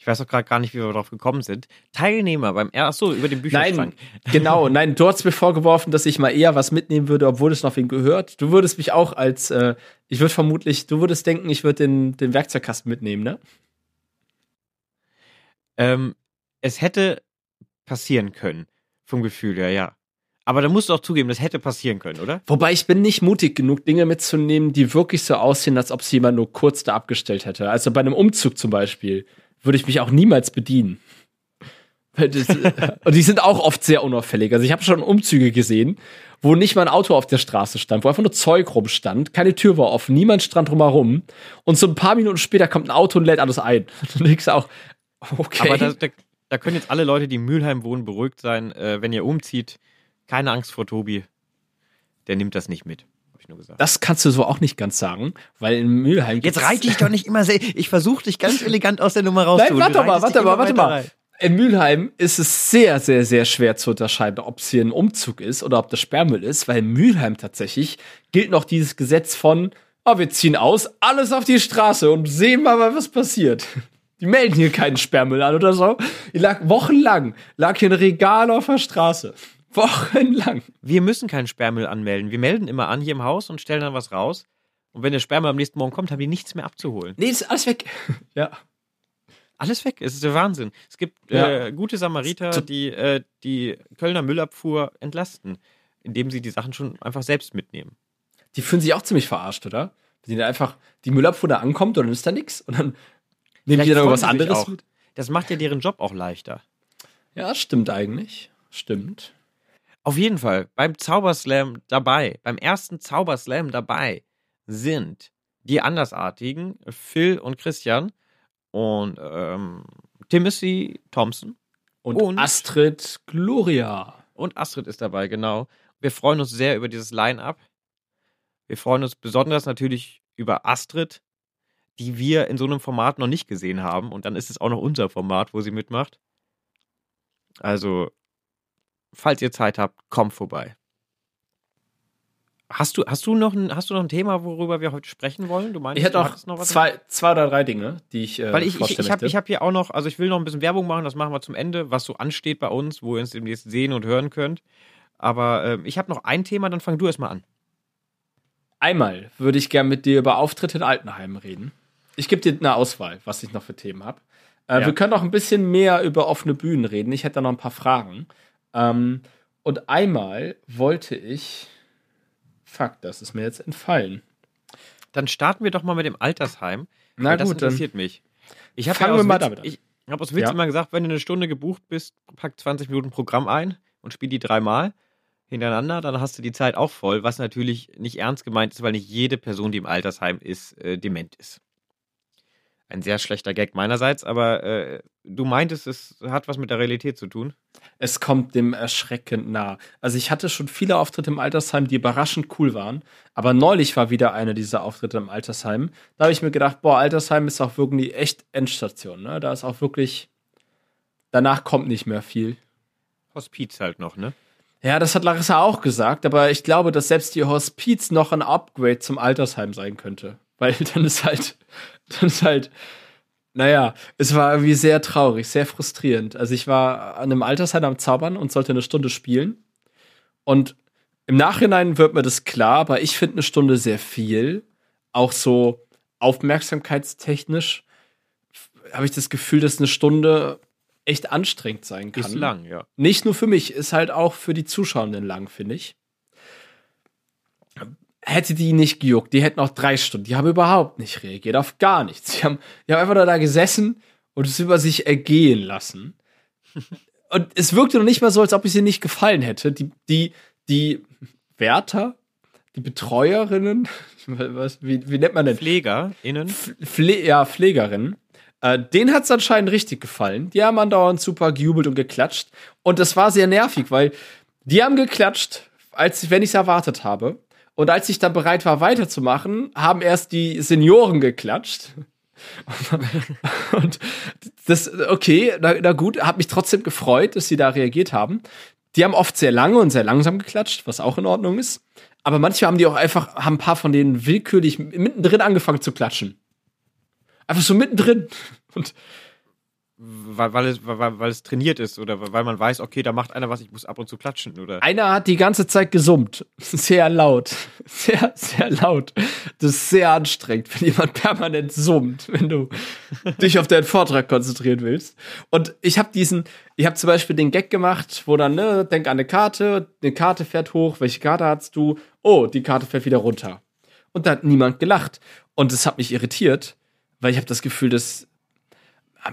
Ich weiß auch gerade gar nicht, wie wir darauf gekommen sind. Teilnehmer beim er Achso, über den Bücherschrank. Nein, genau, nein, du hast mir vorgeworfen, dass ich mal eher was mitnehmen würde, obwohl es noch wen gehört. Du würdest mich auch als, äh, ich würde vermutlich, du würdest denken, ich würde den, den Werkzeugkasten mitnehmen, ne? Ähm, es hätte passieren können. Vom Gefühl her, ja. Aber da musst du auch zugeben, das hätte passieren können, oder? Wobei ich bin nicht mutig genug, Dinge mitzunehmen, die wirklich so aussehen, als ob sie jemand nur kurz da abgestellt hätte. Also bei einem Umzug zum Beispiel würde ich mich auch niemals bedienen. Das, [laughs] und die sind auch oft sehr unauffällig. Also ich habe schon Umzüge gesehen, wo nicht mal ein Auto auf der Straße stand, wo einfach nur Zeug rumstand, keine Tür war offen, niemand stand drumherum. Und so ein paar Minuten später kommt ein Auto und lädt alles ein. Du denkst auch, okay. Aber da, da, da können jetzt alle Leute, die in Mülheim wohnen, beruhigt sein, äh, wenn ihr umzieht. Keine Angst vor Tobi. Der nimmt das nicht mit. Nur gesagt. das kannst du so auch nicht ganz sagen, weil in Mülheim Jetzt reite ich doch nicht immer sehr. Ich versuche dich ganz [laughs] elegant aus der Nummer Nein, rauszuholen. warte Du mal, warte mal, warte mal. rein. In Mülheim ist es sehr, sehr, sehr schwer zu unterscheiden, ob es hier ein Umzug ist oder ob das Sperrmüll ist, weil in Mülheim tatsächlich gilt noch dieses Gesetz von, oh, wir ziehen aus, alles auf die Straße und sehen mal, was passiert. [laughs] Die melden hier keinen Sperrmüll an oder so. Die lag wochenlang, lag hier ein Regal auf der Straße. Wochenlang. Wir müssen keinen Sperrmüll anmelden. Wir melden immer an hier im Haus und stellen dann was raus. Und wenn der Sperrmüll am nächsten Morgen kommt, haben die nichts mehr abzuholen. Nee, ist alles weg. [laughs] Ja. Alles weg. Es ist der Wahnsinn. Es gibt Ja. äh, gute Samariter, die äh, die Kölner Müllabfuhr entlasten, indem sie die Sachen schon einfach selbst mitnehmen. Die fühlen sich auch ziemlich verarscht, oder? Wenn die einfach die Müllabfuhr da ankommt und dann ist da nichts und dann nehmen die dann sich anderes mit. Das macht ja deren Job auch leichter. Ja, stimmt eigentlich. Stimmt. Auf jeden Fall, beim Zauberslam dabei, beim ersten Zauberslam dabei sind die Andersartigen, Phil und Christian und ähm, Timothy Thompson Und, Und? Astrid Gloria. und Astrid ist dabei, genau. Wir freuen uns sehr über dieses Line-Up. Wir freuen uns besonders natürlich über Astrid, die wir in so einem Format noch nicht gesehen haben. Und dann ist es auch noch unser Format, wo sie mitmacht. Also, falls ihr Zeit habt, kommt vorbei. Hast du, hast, du noch ein, hast du noch ein Thema, worüber wir heute sprechen wollen? Du meinst, Ich hätte noch was? zwei, zwei oder drei Dinge, die ich äh, Weil ich, ich, ich habe hab hier auch noch, also ich will noch ein bisschen Werbung machen, das machen wir zum Ende, was so ansteht bei uns, wo ihr uns demnächst sehen und hören könnt. Aber ähm, ich habe noch ein Thema, dann fang du erst mal an. Einmal würde ich gern mit dir über Auftritte in Altenheimen reden. Ich gebe dir eine Auswahl, was ich noch für Themen habe. Äh, Ja. Wir können auch ein bisschen mehr über offene Bühnen reden. Ich hätte da noch ein paar Fragen. Ähm, und einmal wollte ich. Fuck, das ist mir jetzt entfallen. Dann starten wir doch mal mit dem Altersheim. Na das gut, dann. interessiert mich. Ich habe ja mal Witz, damit an. Ich habe aus Witz Ja. immer gesagt, wenn du eine Stunde gebucht bist, pack 20 Minuten Programm ein und spiel die dreimal hintereinander, dann hast du die Zeit auch voll, was natürlich nicht ernst gemeint ist, weil nicht jede Person, die im Altersheim ist, äh, dement ist. Ein sehr schlechter Gag meinerseits, aber äh, du meintest, es hat was mit der Realität zu tun. Es kommt dem erschreckend nah. Also ich hatte schon viele Auftritte im Altersheim, die überraschend cool waren. Aber neulich war wieder einer dieser Auftritte im Altersheim. Da habe ich mir gedacht, boah, Altersheim ist auch wirklich echt Endstation. Ne? Da ist auch wirklich, danach kommt nicht mehr viel. Hospiz halt noch, ne? Ja, das hat Larissa auch gesagt, aber ich glaube, dass selbst die Hospiz noch ein Upgrade zum Altersheim sein könnte. Weil [laughs] dann ist halt, dann ist halt, naja, es war irgendwie sehr traurig, sehr frustrierend. Also ich war an einem Altersheim am Zaubern und sollte eine Stunde spielen. Und im Nachhinein wird mir das klar, aber ich finde eine Stunde sehr viel. Auch so aufmerksamkeitstechnisch habe ich das Gefühl, dass eine Stunde echt anstrengend sein kann. Ist lang, ja. Nicht nur für mich, ist halt auch für die Zuschauenden lang, finde ich. Hätte die nicht gejuckt, die hätten auch drei Stunden. Die haben überhaupt nicht reagiert, auf gar nichts. Die haben, die haben einfach nur da gesessen und es über sich ergehen lassen. [laughs] und es wirkte noch nicht mal so, als ob es ihr nicht gefallen hätte. Die, die, die Wärter, die Betreuerinnen, [laughs] was, wie, wie nennt man denn? PflegerInnen? Pfle ja, Pflegerinnen. Äh, denen hat es anscheinend richtig gefallen. Die haben andauernd super gejubelt und geklatscht. Und das war sehr nervig, weil die haben geklatscht, als wenn ich es erwartet habe. Und als ich dann bereit war, weiterzumachen, haben erst die Senioren geklatscht. [laughs] und das, okay, na, na gut, hat mich trotzdem gefreut, dass sie da reagiert haben. Die haben oft sehr lange und sehr langsam geklatscht, was auch in Ordnung ist. Aber manchmal haben die auch einfach, haben ein paar von denen willkürlich mittendrin angefangen zu klatschen. Einfach so mittendrin. Und weil, weil, es, weil, weil es trainiert ist oder weil man weiß, okay, da macht einer was, ich muss ab und zu klatschen, oder? Einer hat die ganze Zeit gesummt. [laughs] Sehr laut. [laughs] Sehr, sehr laut. Das ist sehr anstrengend, wenn jemand permanent summt, wenn du [laughs] dich auf deinen Vortrag konzentrieren willst. Und ich habe diesen, ich habe zum Beispiel den Gag gemacht, wo dann, ne, denk an eine Karte, eine Karte fährt hoch, welche Karte hast du? Oh, die Karte fährt wieder runter. Und da hat niemand gelacht. Und es hat mich irritiert, weil ich habe das Gefühl, dass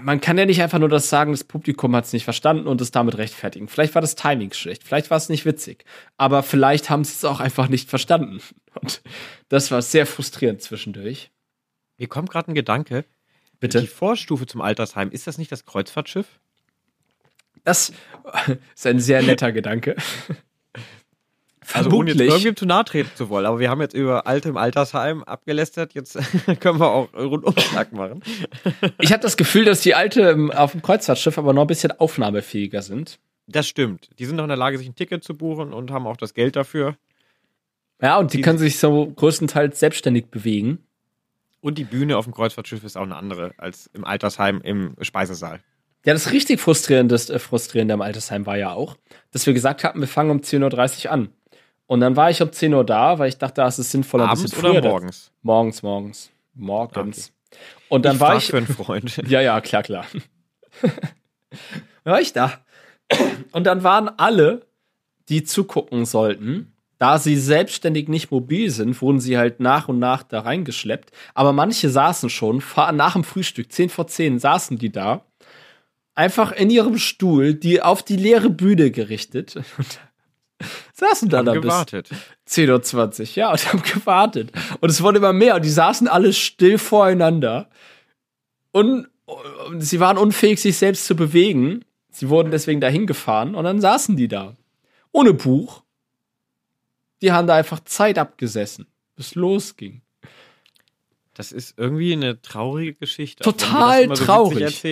man kann ja nicht einfach nur das sagen, das Publikum hat es nicht verstanden und es damit rechtfertigen. Vielleicht war das Timing schlecht, vielleicht war es nicht witzig, aber vielleicht haben sie es auch einfach nicht verstanden. Und das war sehr frustrierend zwischendurch. Mir kommt gerade ein Gedanke. Bitte. Die Vorstufe zum Altersheim, ist das nicht das Kreuzfahrtschiff? Das [laughs] ist ein sehr netter Gedanke. Also ohne jetzt irgendwie zu nahe treten zu wollen, aber wir haben jetzt über Alte im Altersheim abgelästert, jetzt [laughs] können wir auch Rundumschlag machen. ich habe das Gefühl, dass die Alte auf dem Kreuzfahrtschiff aber noch ein bisschen aufnahmefähiger sind. Das stimmt. Die sind noch in der Lage, sich ein Ticket zu buchen und haben auch das Geld dafür. Ja, und die, die können sich so größtenteils selbstständig bewegen. Und die Bühne auf dem Kreuzfahrtschiff ist auch eine andere als im Altersheim im Speisesaal. Ja, das richtig frustrierende, äh, frustrierende am Altersheim war ja auch, dass wir gesagt hatten, wir fangen um 10.30 Uhr an. Und dann war ich um 10 Uhr da, weil ich dachte, es ist sinnvoller. Abends oder morgens? Morgens, morgens. Morgens. Okay. Und dann ich war ich. für einen Freund. [laughs] ja, ja, klar, klar. [laughs] war ich da. Und dann waren alle, die zugucken sollten, da sie selbstständig nicht mobil sind, wurden sie halt nach und nach da reingeschleppt. Aber manche saßen schon, nach dem Frühstück, 10 vor 10, saßen die da, einfach in ihrem Stuhl, die auf die leere Bühne gerichtet. Und saßen da dann gewartet. bis 10.20 Uhr, ja, und haben gewartet. Und es wurde immer mehr und die saßen alle still voreinander. Und, sie waren unfähig, sich selbst zu bewegen. Sie wurden deswegen dahin gefahren und dann saßen die da. Ohne Buch. Die haben da einfach Zeit abgesessen, bis losging. Das ist irgendwie eine traurige Geschichte. Total so traurig.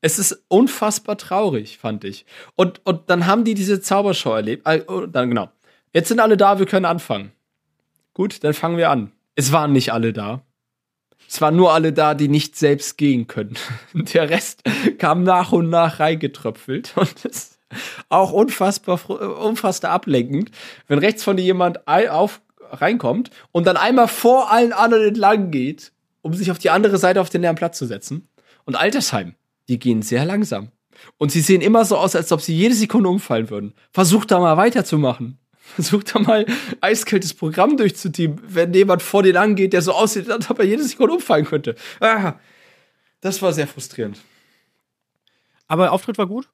Es ist unfassbar traurig, fand ich. Und, und dann haben die diese Zaubershow erlebt. Äh, oh, dann genau. Jetzt sind alle da, wir können anfangen. Gut, dann fangen wir an. Es waren nicht alle da. Es waren nur alle da, die nicht selbst gehen können. [laughs] Der Rest kam nach und nach reingetröpfelt und ist auch unfassbar, unfassbar ablenkend, wenn rechts von dir jemand auf, reinkommt und dann einmal vor allen anderen entlang geht, um sich auf die andere Seite auf den leeren Platz zu setzen. Und Altersheim die gehen sehr langsam. Und sie sehen immer so aus, als ob sie jede Sekunde umfallen würden. Versucht da mal weiterzumachen. [laughs] Versucht da mal eiskaltes Programm durchzuteamen, wenn jemand vor dir angeht, der so aussieht, als ob er jede Sekunde umfallen könnte. Ah, das war sehr frustrierend. Aber der Auftritt war gut?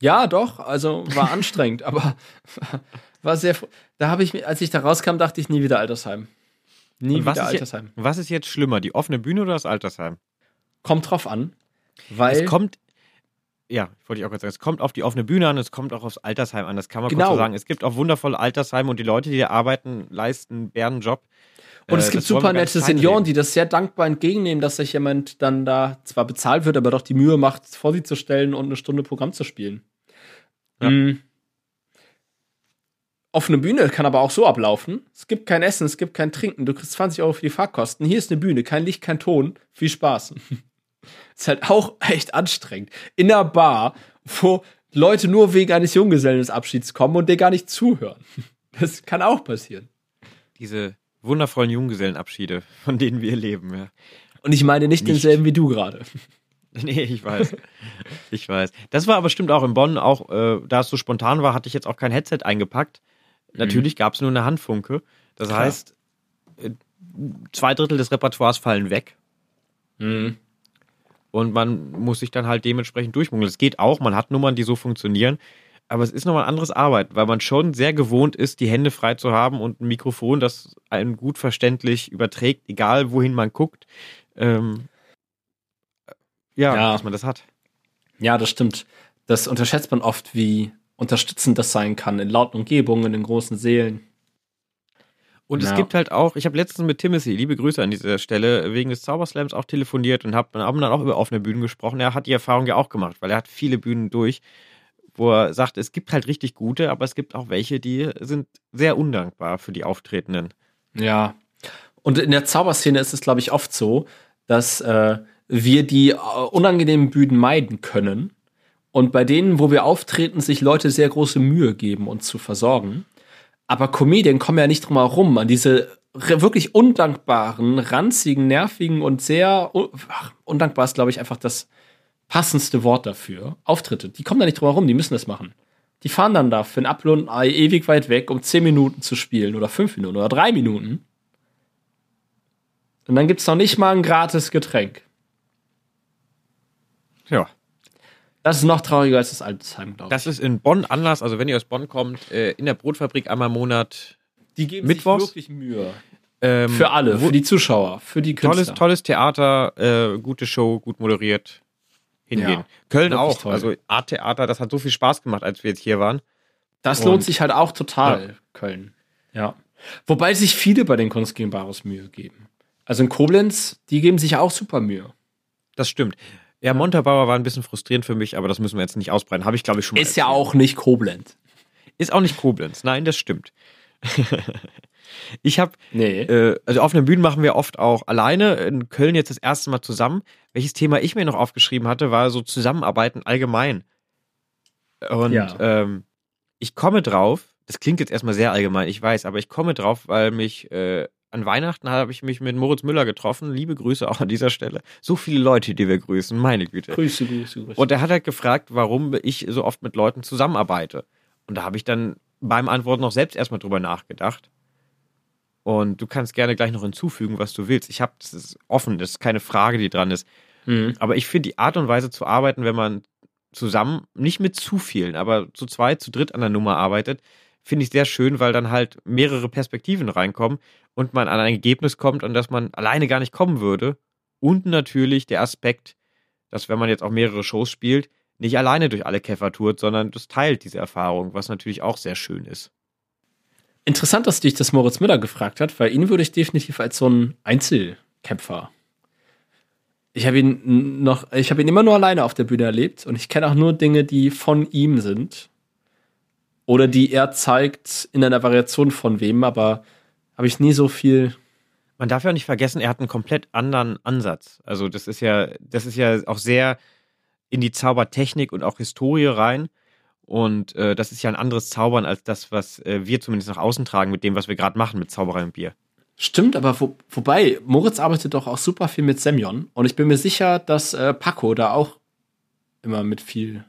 Ja, doch. Also war [laughs] anstrengend, aber war sehr. Da habe ich als ich da rauskam, dachte ich nie wieder Altersheim. Nie wieder Altersheim. Jetzt, was ist jetzt schlimmer, die offene Bühne oder das Altersheim? Kommt drauf an. Weil es kommt, ja, wollte ich auch gerade sagen, es kommt auf die offene Bühne an, es kommt auch aufs Altersheim an, das kann man genau. kurz so sagen. Es gibt auch wundervolle Altersheime und die Leute, die da arbeiten, leisten einen Bärenjob. Und es äh, gibt super nette Senioren, die das sehr dankbar entgegennehmen, dass sich jemand dann da zwar bezahlt wird, aber doch die Mühe macht, vor sie zu stellen und eine Stunde Programm zu spielen. Ja. Mhm. offene Bühne kann aber auch so ablaufen. Es gibt kein Essen, es gibt kein Trinken. Du kriegst 20 Euro für die Fahrkosten. Hier ist eine Bühne, kein Licht, kein Ton. Viel Spaß. [laughs] ist halt auch [laughs] echt anstrengend. In der Bar, wo Leute nur wegen eines Junggesellenabschieds kommen und dir gar nicht zuhören. [laughs] Das kann auch passieren. Diese wundervollen Junggesellenabschiede, von denen wir leben, ja. Und ich meine nicht, nicht. denselben wie du gerade. [laughs] Nee, ich weiß. Ich weiß. Das war aber bestimmt auch in Bonn, auch äh, da es so spontan war, hatte ich jetzt auch kein Headset eingepackt. Natürlich mhm. gab es nur eine Handfunke. Das Klar. heißt, äh, zwei Drittel des Repertoires fallen weg. Mhm. Und man muss sich dann halt dementsprechend durchmungeln. Es geht auch, man hat Nummern, die so funktionieren. Aber es ist nochmal ein anderes Arbeit, weil man schon sehr gewohnt ist, die Hände frei zu haben und ein Mikrofon, das einen gut verständlich überträgt, egal wohin man guckt. Ähm, ja, ja, dass man das hat. Ja, das stimmt. Das unterschätzt man oft, wie unterstützend das sein kann in lauten Umgebungen, in großen Seelen. Und ja. es gibt halt auch, ich habe letztens mit Timothy, liebe Grüße an dieser Stelle, wegen des Zauberslams auch telefoniert und habe hab dann auch über offene Bühnen gesprochen. Er hat die Erfahrung ja auch gemacht, weil er hat viele Bühnen durch, wo er sagt, es gibt halt richtig gute, aber es gibt auch welche, die sind sehr undankbar für die Auftretenden. Ja. Und in der Zauberszene ist es, glaube ich, oft so, dass äh, wir die äh, unangenehmen Bühnen meiden können. Und bei denen, wo wir auftreten, sich Leute sehr große Mühe geben, uns zu versorgen. Aber Comedien kommen ja nicht drum herum, an diese wirklich undankbaren, ranzigen, nervigen und sehr ach, undankbar ist, glaube ich, einfach das passendste Wort dafür. Auftritte, die kommen da nicht drum herum, die müssen das machen. Die fahren dann da für ein und ein Ei ewig weit weg, um zehn Minuten zu spielen oder fünf Minuten oder drei Minuten. Und dann gibt's noch nicht mal ein gratis Getränk. Ja. Das ist noch trauriger als das Altersheim, glaube ich. Das ist in Bonn anders. Also wenn ihr aus Bonn kommt, äh, in der Brotfabrik einmal im Monat. Die geben Mittwochs. sich wirklich Mühe. Ähm, für alle, für die Zuschauer, für die Künstler. Tolles, tolles Theater, äh, gute Show, gut moderiert. Hingehen. Ja, Köln auch. Toll. Also Art Theater, das hat so viel Spaß gemacht, als wir jetzt hier waren. Das Und, lohnt sich halt auch total, ja. Köln. Ja. Wobei sich viele bei den Kunst gegen Bares Mühe geben. Also in Koblenz, die geben sich auch super Mühe. Das stimmt. Ja, Montabaur war ein bisschen frustrierend für mich, aber das müssen wir jetzt nicht ausbreiten. Habe ich, glaube ich, schon mal. Ist erzählt. ja auch nicht Koblenz. Ist auch nicht Koblenz. Nein, das stimmt. [laughs] ich habe, nee. äh, also auf den Bühnen machen wir oft auch alleine. In Köln jetzt das erste Mal zusammen. Welches Thema ich mir noch aufgeschrieben hatte, war so Zusammenarbeiten allgemein. Und ja. ähm, ich komme drauf, das klingt jetzt erstmal sehr allgemein, ich weiß, aber ich komme drauf, weil mich äh, an Weihnachten habe ich mich mit Moritz Müller getroffen. Liebe Grüße auch an dieser Stelle. So viele Leute, die wir grüßen, meine Güte. Grüße, Grüße, Grüße. Und er hat halt gefragt, warum ich so oft mit Leuten zusammenarbeite. Und da habe ich dann beim Antworten noch selbst erstmal drüber nachgedacht. Und du kannst gerne gleich noch hinzufügen, was du willst. Ich habe, das ist offen, das ist keine Frage, die dran ist. Mhm. Aber ich finde die Art und Weise zu arbeiten, wenn man zusammen, nicht mit zu vielen, aber zu zweit, zu dritt an der Nummer arbeitet, finde ich sehr schön, weil dann halt mehrere Perspektiven reinkommen und man an ein Ergebnis kommt, an das man alleine gar nicht kommen würde. Und natürlich der Aspekt, dass wenn man jetzt auch mehrere Shows spielt, nicht alleine durch alle Käfer tourt, sondern das teilt diese Erfahrung, was natürlich auch sehr schön ist. Interessant, dass dich das Moritz Müller gefragt hat, weil ihn würde ich definitiv als so einen Einzelkämpfer. Ich habe ihn noch, ich habe ihn immer nur alleine auf der Bühne erlebt und ich kenne auch nur Dinge, die von ihm sind. Oder die er zeigt in einer Variation von wem, aber habe ich nie so viel. Man darf ja auch nicht vergessen, er hat einen komplett anderen Ansatz. Also das ist ja, das ist ja auch sehr in die Zaubertechnik und auch Historie rein. Und äh, das ist ja ein anderes Zaubern als das, was äh, wir zumindest nach außen tragen mit dem, was wir gerade machen mit Zauberei und Bier. Stimmt, aber wo, wobei, Moritz arbeitet doch auch super viel mit Semyon. Und ich bin mir sicher, dass äh, Paco da auch immer mit viel.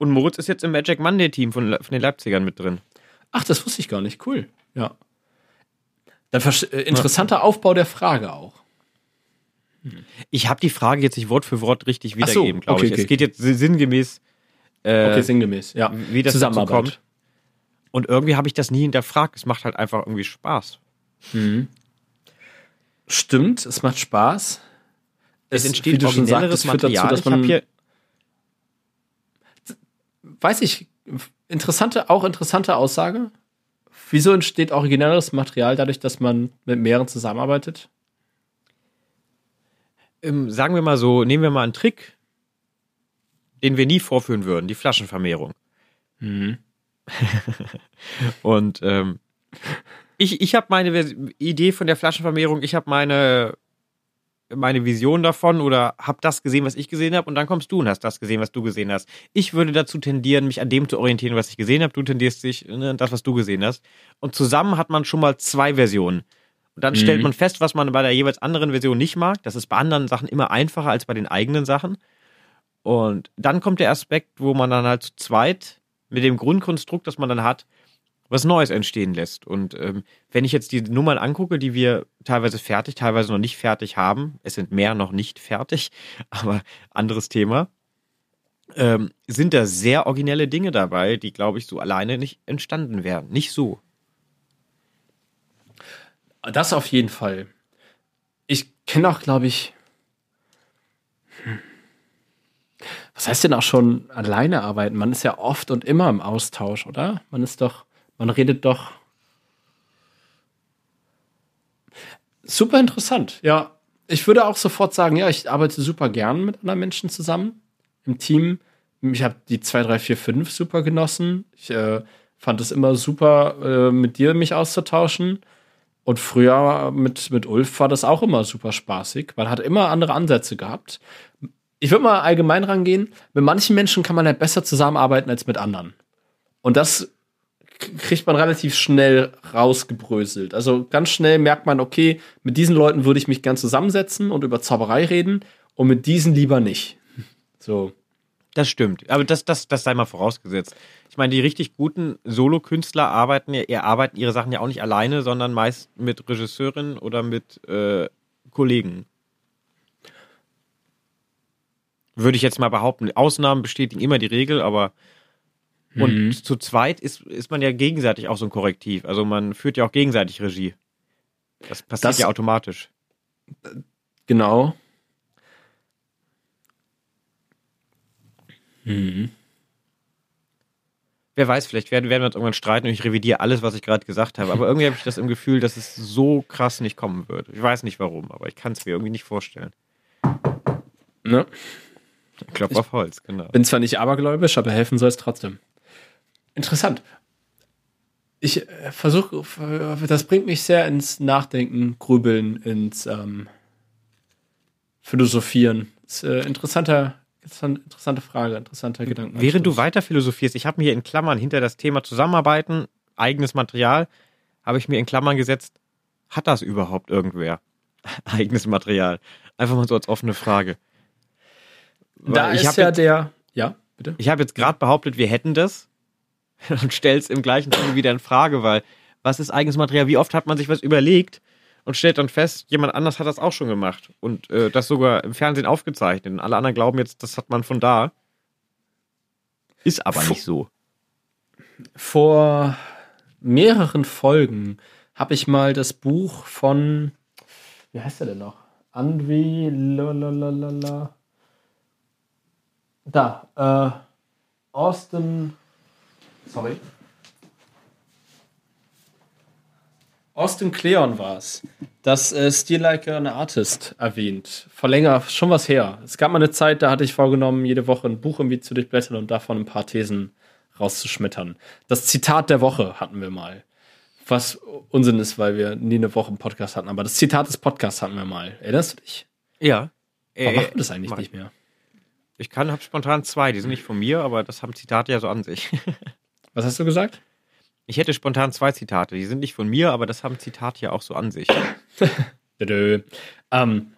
Und Moritz ist jetzt im Magic Monday Team von, von den Leipzigern mit drin. Ach, das wusste ich gar nicht. Cool. Ja. Dann äh, interessanter Aufbau der Frage auch. Ich habe die Frage jetzt nicht Wort für Wort richtig wiedergegeben, so, glaube okay, ich. Okay. Es geht jetzt sinngemäß. Äh, okay, sinngemäß, ja. Wie das kommt. Und irgendwie habe ich das nie hinterfragt. Es macht halt einfach irgendwie Spaß. Mhm. Stimmt, es macht Spaß. Es, es entsteht originelleres Material. Dazu, dass man, ich hier weiß ich, interessante, auch interessante Aussage. Wieso entsteht originäres Material dadurch, dass man mit mehreren zusammenarbeitet? Ähm, sagen wir mal so, nehmen wir mal einen Trick, den wir nie vorführen würden, die Flaschenvermehrung. Mhm. [laughs] und ähm, ich, ich habe meine Idee von der Flaschenvermehrung, ich habe meine meine Vision davon oder habe das gesehen, was ich gesehen habe und dann kommst du und hast das gesehen, was du gesehen hast. Ich würde dazu tendieren, mich an dem zu orientieren, was ich gesehen habe. Du tendierst dich ne, an das, was du gesehen hast. Und zusammen hat man schon mal zwei Versionen. Und dann mhm. stellt man fest, was man bei der jeweils anderen Version nicht mag. Das ist bei anderen Sachen immer einfacher als bei den eigenen Sachen. Und dann kommt der Aspekt, wo man dann halt zu zweit mit dem Grundkonstrukt, das man dann hat, was Neues entstehen lässt. Und ähm, wenn ich jetzt die Nummern angucke, die wir teilweise fertig, teilweise noch nicht fertig haben, es sind mehr noch nicht fertig, [laughs] aber anderes Thema, ähm, sind da sehr originelle Dinge dabei, die, glaube ich, so alleine nicht entstanden wären. Nicht so. Das auf jeden Fall. Ich kenne auch, glaube ich. Hm. Was heißt denn auch schon alleine arbeiten? Man ist ja oft und immer im Austausch, oder? Man ist doch man redet doch. Super interessant. Ja, ich würde auch sofort sagen, ja, ich arbeite super gern mit anderen Menschen zusammen im Team. Ich habe die 2, 3, 4, 5 super genossen. Ich äh, fand es immer super, äh, mit dir mich auszutauschen. Und früher mit, mit Ulf war das auch immer super spaßig. Man hat immer andere Ansätze gehabt. Ich würde mal allgemein rangehen. Mit manchen Menschen kann man ja besser zusammenarbeiten als mit anderen. Und das kriegt man relativ schnell rausgebröselt. Also ganz schnell merkt man, okay, mit diesen Leuten würde ich mich gern zusammensetzen und über Zauberei reden und mit diesen lieber nicht. So. Das stimmt. Aber das, das, das sei mal vorausgesetzt. Ich meine, die richtig guten Solokünstler arbeiten ja, arbeiten ihre Sachen ja auch nicht alleine, sondern meist mit Regisseurinnen oder mit äh, Kollegen. Würde ich jetzt mal behaupten. Ausnahmen bestätigen immer die Regel, aber und mhm. zu zweit ist, ist man ja gegenseitig auch so ein Korrektiv. Also man führt ja auch gegenseitig Regie. Das passiert das, ja automatisch. Genau. Mhm. Wer weiß, vielleicht werden, werden wir uns irgendwann streiten und ich revidiere alles, was ich gerade gesagt habe. Aber irgendwie habe ich das im Gefühl, dass es so krass nicht kommen wird. Ich weiß nicht warum, aber ich kann es mir irgendwie nicht vorstellen. Ne? Klopf auf Holz, genau. Bin zwar nicht abergläubisch, aber helfen soll es trotzdem. Interessant. Ich äh, versuche, das bringt mich sehr ins Nachdenken, Grübeln, ins ähm, Philosophieren. Das ist, äh, interessanter, interessante Frage, interessanter Gedanke. Während du weiter philosophierst, ich habe mir in Klammern hinter das Thema Zusammenarbeiten, eigenes Material, habe ich mir in Klammern gesetzt, hat das überhaupt irgendwer? [laughs] eigenes Material. Einfach mal so als offene Frage. Da ich ist ja jetzt, der, ja, bitte. Ich habe jetzt gerade behauptet, wir hätten das [laughs] und stellst im gleichen Zuge wieder in Frage, weil was ist eigenes Material? Wie oft hat man sich was überlegt und stellt dann fest, jemand anders hat das auch schon gemacht und äh, das sogar im Fernsehen aufgezeichnet. Und alle anderen glauben jetzt, das hat man von da. Ist aber nicht so. Vor mehreren Folgen habe ich mal das Buch von, wie heißt der denn noch? Andri, lalalala. Da, äh, Austin Sorry. Austin Kleon war es, das äh, Still Like an Artist erwähnt. Vor länger, schon was her. Es gab mal eine Zeit, da hatte ich vorgenommen, jede Woche ein Buch irgendwie zu durchblättern und davon ein paar Thesen rauszuschmettern. Das Zitat der Woche hatten wir mal. Was Unsinn ist, weil wir nie eine Woche einen Podcast hatten. Aber das Zitat des Podcasts hatten wir mal. Erinnerst du dich? Ja. Warum äh, machen wir das eigentlich nicht mehr? Ich kann, hab spontan zwei. Die sind nicht von mir, aber das haben Zitate ja so an sich. [laughs] Was hast du gesagt? Ich hätte spontan zwei Zitate. Die sind nicht von mir, aber das haben Zitate ja auch so an sich. [laughs] ähm,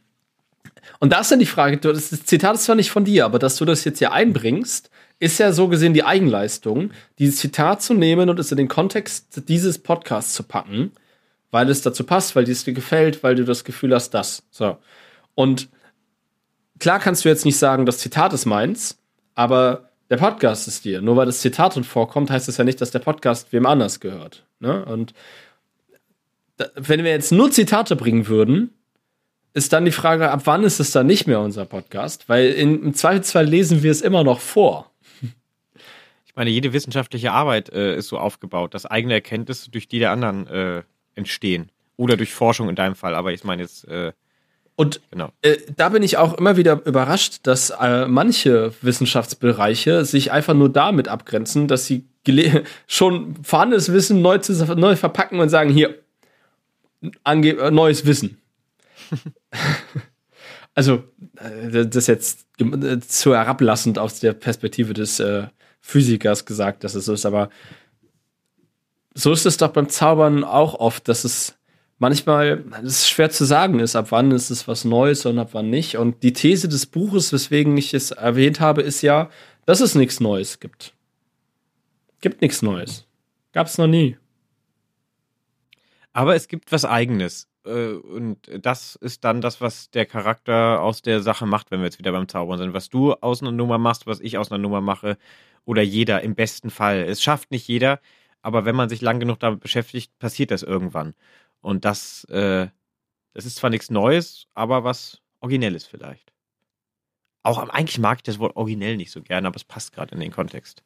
und da ist dann die Frage, das Zitat ist zwar nicht von dir, aber dass du das jetzt hier einbringst, ist ja so gesehen die Eigenleistung, dieses Zitat zu nehmen und es in den Kontext dieses Podcasts zu packen, weil es dazu passt, weil es dir gefällt, weil du das Gefühl hast, das. So. Und klar kannst du jetzt nicht sagen, das Zitat ist meins, aber der Podcast ist dir. Nur weil das Zitat drin vorkommt, heißt das ja nicht, dass der Podcast wem anders gehört. Ne? Und da, wenn wir jetzt nur Zitate bringen würden, ist dann die Frage, ab wann ist es dann nicht mehr unser Podcast? Weil in, im Zweifelsfall lesen wir es immer noch vor. Ich meine, jede wissenschaftliche Arbeit äh, ist so aufgebaut, dass eigene Erkenntnisse durch die der anderen äh, entstehen. Oder durch Forschung in deinem Fall. Aber ich meine jetzt, äh, Und genau. äh, da bin ich auch immer wieder überrascht, dass äh, manche Wissenschaftsbereiche sich einfach nur damit abgrenzen, dass sie [laughs] schon vorhandenes Wissen neu, neu verpacken und sagen, hier, ange äh, neues Wissen. [laughs] also, äh, das ist jetzt äh, zu herablassend aus der Perspektive des äh, Physikers gesagt, dass es so ist, aber so ist es doch beim Zaubern auch oft, dass es manchmal, es ist schwer zu sagen ist, ab wann ist es was Neues und ab wann nicht. Und die These des Buches, weswegen ich es erwähnt habe, ist ja, dass es nichts Neues gibt. Gibt nichts Neues. Gab es noch nie. Aber es gibt was Eigenes. Äh, und das ist dann das, was der Charakter aus der Sache macht, wenn wir jetzt wieder beim Zaubern sind. Was du aus einer Nummer machst, was ich aus einer Nummer mache, oder jeder im besten Fall. Es schafft nicht jeder, aber wenn man sich lang genug damit beschäftigt, passiert das irgendwann. Und das, äh, das ist zwar nichts Neues, aber was Originelles vielleicht. Auch eigentlich mag ich das Wort originell nicht so gerne, aber es passt gerade in den Kontext.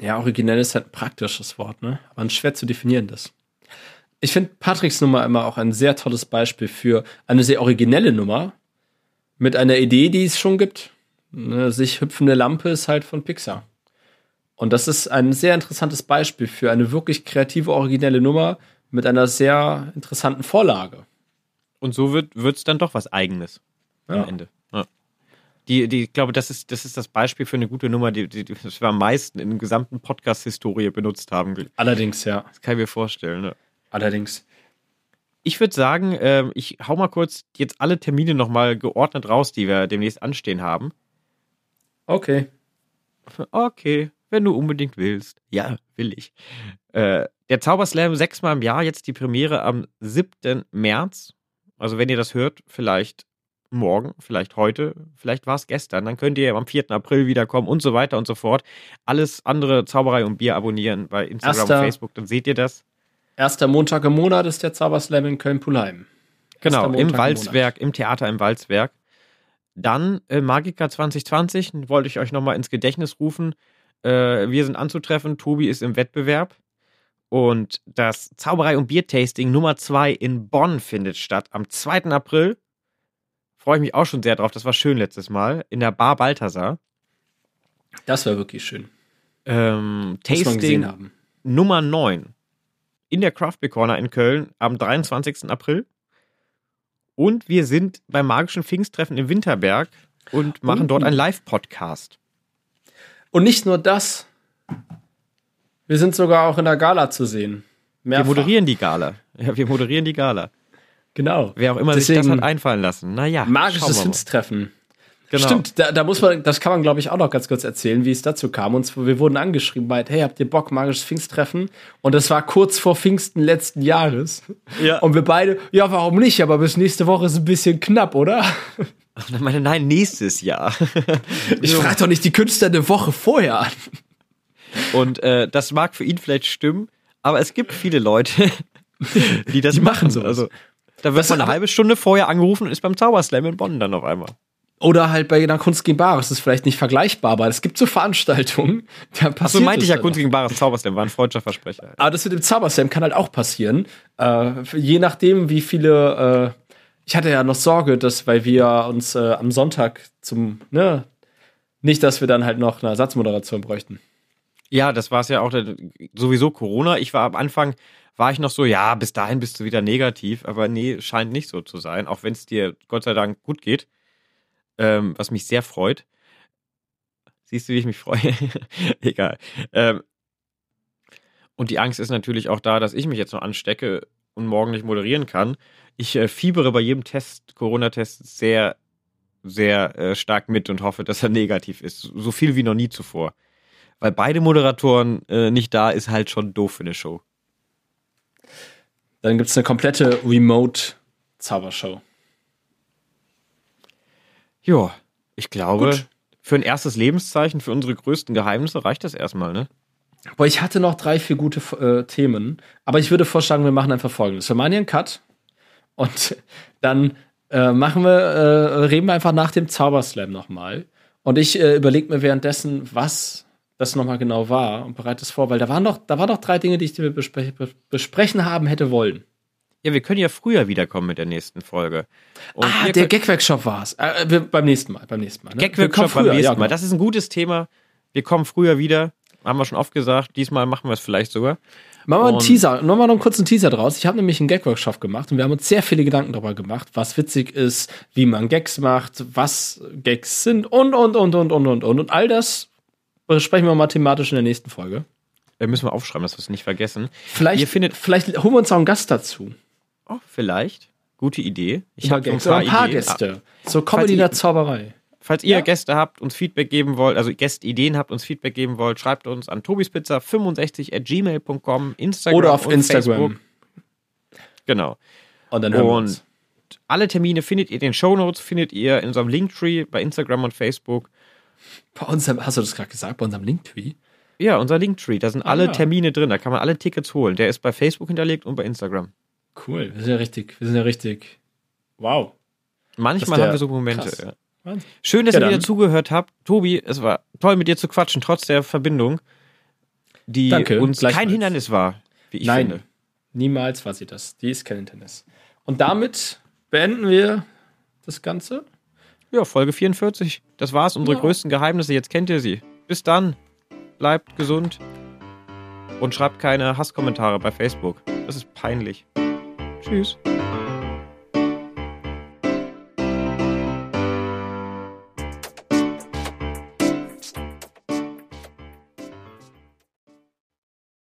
Ja, originell ist halt ein praktisches Wort, ne? Aber ein schwer zu definierendes. Ich finde Patricks Nummer immer auch ein sehr tolles Beispiel für eine sehr originelle Nummer mit einer Idee, die es schon gibt. Eine sich hüpfende Lampe ist halt von Pixar. Und das ist ein sehr interessantes Beispiel für eine wirklich kreative, originelle Nummer mit einer sehr interessanten Vorlage. Und so wird es dann doch was Eigenes ja. am Ende. Ja. Die, die, ich glaube, das ist, das ist das Beispiel für eine gute Nummer, die, die, die wir am meisten in der gesamten Podcast-Historie benutzt haben. Allerdings, ja. Das kann ich mir vorstellen. Ne? Allerdings. Ich würde sagen, äh, ich hau mal kurz jetzt alle Termine nochmal geordnet raus, die wir demnächst anstehen haben. Okay. [laughs] Okay wenn du unbedingt willst. Ja, will ich. Äh, der Zauberslam sechsmal im Jahr, jetzt die Premiere am 7. März. Also wenn ihr das hört, vielleicht morgen, vielleicht heute, vielleicht war es gestern. Dann könnt ihr am 4. April wiederkommen und so weiter und so fort. Alles andere Zauberei und Bier abonnieren bei Instagram Erster, und Facebook, dann seht ihr das. Erster Montag im Monat ist der Zauberslam in Köln-Pulheim. Genau, im Walzwerk, im, im Theater im Walzwerk. Dann äh, Magica 2020, wollte ich euch nochmal ins Gedächtnis rufen. Äh, wir sind anzutreffen. Tobi ist im Wettbewerb. Und das Zauberei- und Biertasting Nummer 2 in Bonn findet statt am 2. April. Freue ich mich auch schon sehr drauf. Das war schön letztes Mal. In der Bar Balthasar. Das war wirklich schön. Ähm, Tasting Nummer 9 in der Craft Beer Corner in Köln am 23. April. Und wir sind beim magischen Pfingsttreffen im Winterberg und machen dort einen Live-Podcast. Und nicht nur das. Wir sind sogar auch in der Gala zu sehen. Mehrfach. Wir moderieren die Gala. Ja, wir moderieren die Gala. Genau. Wer auch immer Deswegen sich das hat einfallen lassen. Naja. Magisches Filmstreffen. Genau. Stimmt, da, da, muss man, das kann man, glaube ich, auch noch ganz kurz erzählen, wie es dazu kam. Und zwar, wir wurden angeschrieben bei, hey, habt ihr Bock, magisches Pfingsttreffen? Und das war kurz vor Pfingsten letzten Jahres. Ja. Und wir beide, ja, warum nicht? Aber bis nächste Woche ist ein bisschen knapp, oder? Und dann meine, nein, nächstes Jahr. [laughs] ich frage doch nicht die Künstler eine Woche vorher an. Und äh, das mag für ihn vielleicht stimmen, aber es gibt viele Leute, [laughs] die das die machen. So. Also, da wird Was, man eine halbe Stunde vorher angerufen und ist beim Zauberslam in Bonn dann auf einmal. Oder halt bei einer Kunst gegen Bares, das ist vielleicht nicht vergleichbar, aber es gibt so Veranstaltungen, da passiert So meinte ich ja Kunst gegen Bares Zauberslam, war ein freudscher Versprecher. Aber das mit dem Zauberslam kann halt auch passieren. Äh, je nachdem, wie viele äh, ich hatte ja noch Sorge, dass, weil wir uns äh, am Sonntag zum, ne, nicht, dass wir dann halt noch eine Ersatzmoderation bräuchten. Ja, das war es ja auch der, sowieso Corona. Ich war am Anfang, war ich noch so, ja, bis dahin bist du wieder negativ, aber nee, scheint nicht so zu sein, auch wenn es dir Gott sei Dank gut geht, ähm, was mich sehr freut. Siehst du, wie ich mich freue? [laughs] Egal. Ähm, und die Angst ist natürlich auch da, dass ich mich jetzt noch anstecke und morgen nicht moderieren kann. Ich äh, fiebere bei jedem Test, Corona-Test, sehr, sehr äh, stark mit und hoffe, dass er negativ ist. So viel wie noch nie zuvor. Weil beide Moderatoren äh, nicht da ist halt schon doof für eine Show. Dann gibt es eine komplette Remote-Zaubershow. Ja, ich glaube, Gut. für ein erstes Lebenszeichen, für unsere größten Geheimnisse reicht das erstmal, ne? Boah, ich hatte noch drei, vier gute äh, Themen, aber ich würde vorschlagen, wir machen einfach folgendes. Wir machen hier einen Cut und [laughs] dann äh, machen wir, äh, reden wir einfach nach dem Zauberslam nochmal. Und ich äh, überlege mir währenddessen, was das nochmal genau war und bereite es vor, weil da waren doch, da waren doch drei Dinge, die ich dir bespre besprechen haben hätte wollen. Ja, wir können ja früher wiederkommen mit der nächsten Folge. Und ah, der Gag-Workshop war's. Äh, wir, beim nächsten Mal, beim nächsten Mal. Ne? Gag-Workshop beim nächsten ja, Mal. genau. Das ist ein gutes Thema. Wir kommen früher wieder. Haben wir schon oft gesagt. Diesmal machen wir es vielleicht sogar. Machen wir einen Teaser, machen wir noch einen kurzen Teaser draus. Ich habe nämlich einen Gag-Workshop gemacht und wir haben uns sehr viele Gedanken darüber gemacht, was witzig ist, wie man Gags macht, was Gags sind und, und, und, und, und, und, und. Und all das besprechen wir mal thematisch in der nächsten Folge. Da müssen wir aufschreiben, dass wir es nicht vergessen. Vielleicht, Ihr findet- vielleicht holen wir uns auch einen Gast dazu. Oh, vielleicht. Gute Idee. Ich habe ein paar, ein paar Ideen. Gäste. So Comedy der Zauberei. Falls ihr Ja. Gäste habt, uns Feedback geben wollt, also Gästideen habt, uns Feedback geben wollt, schreibt uns an tobispizza65 at gmail.com, Instagram Oder auf und Instagram. Facebook. Genau. Und dann hören wir Und uns. alle Termine findet ihr in den Shownotes, findet ihr in unserem Linktree bei Instagram und Facebook. Bei unserem, hast du das gerade gesagt, bei unserem Linktree? Ja, unser Linktree, da sind alle ja. Termine drin, da kann man alle Tickets holen. Der ist bei Facebook hinterlegt und bei Instagram. Cool, wir sind ja richtig, wir sind ja richtig. Wow. Manchmal haben wir so Momente. krass. Ja. Wahnsinn. Schön, dass Ja, ihr wieder zugehört habt. Tobi, es war toll mit dir zu quatschen, trotz der Verbindung, die Danke, uns kein. Hindernis war, wie ich Nein, finde. niemals war sie das. Die ist kein Hindernis. Und damit beenden wir das Ganze. Ja, Folge 44. Das war's, unsere Ja. größten Geheimnisse. Jetzt kennt ihr sie. Bis dann. Bleibt gesund. Und schreibt keine Hasskommentare bei Facebook. Das ist peinlich. Tschüss.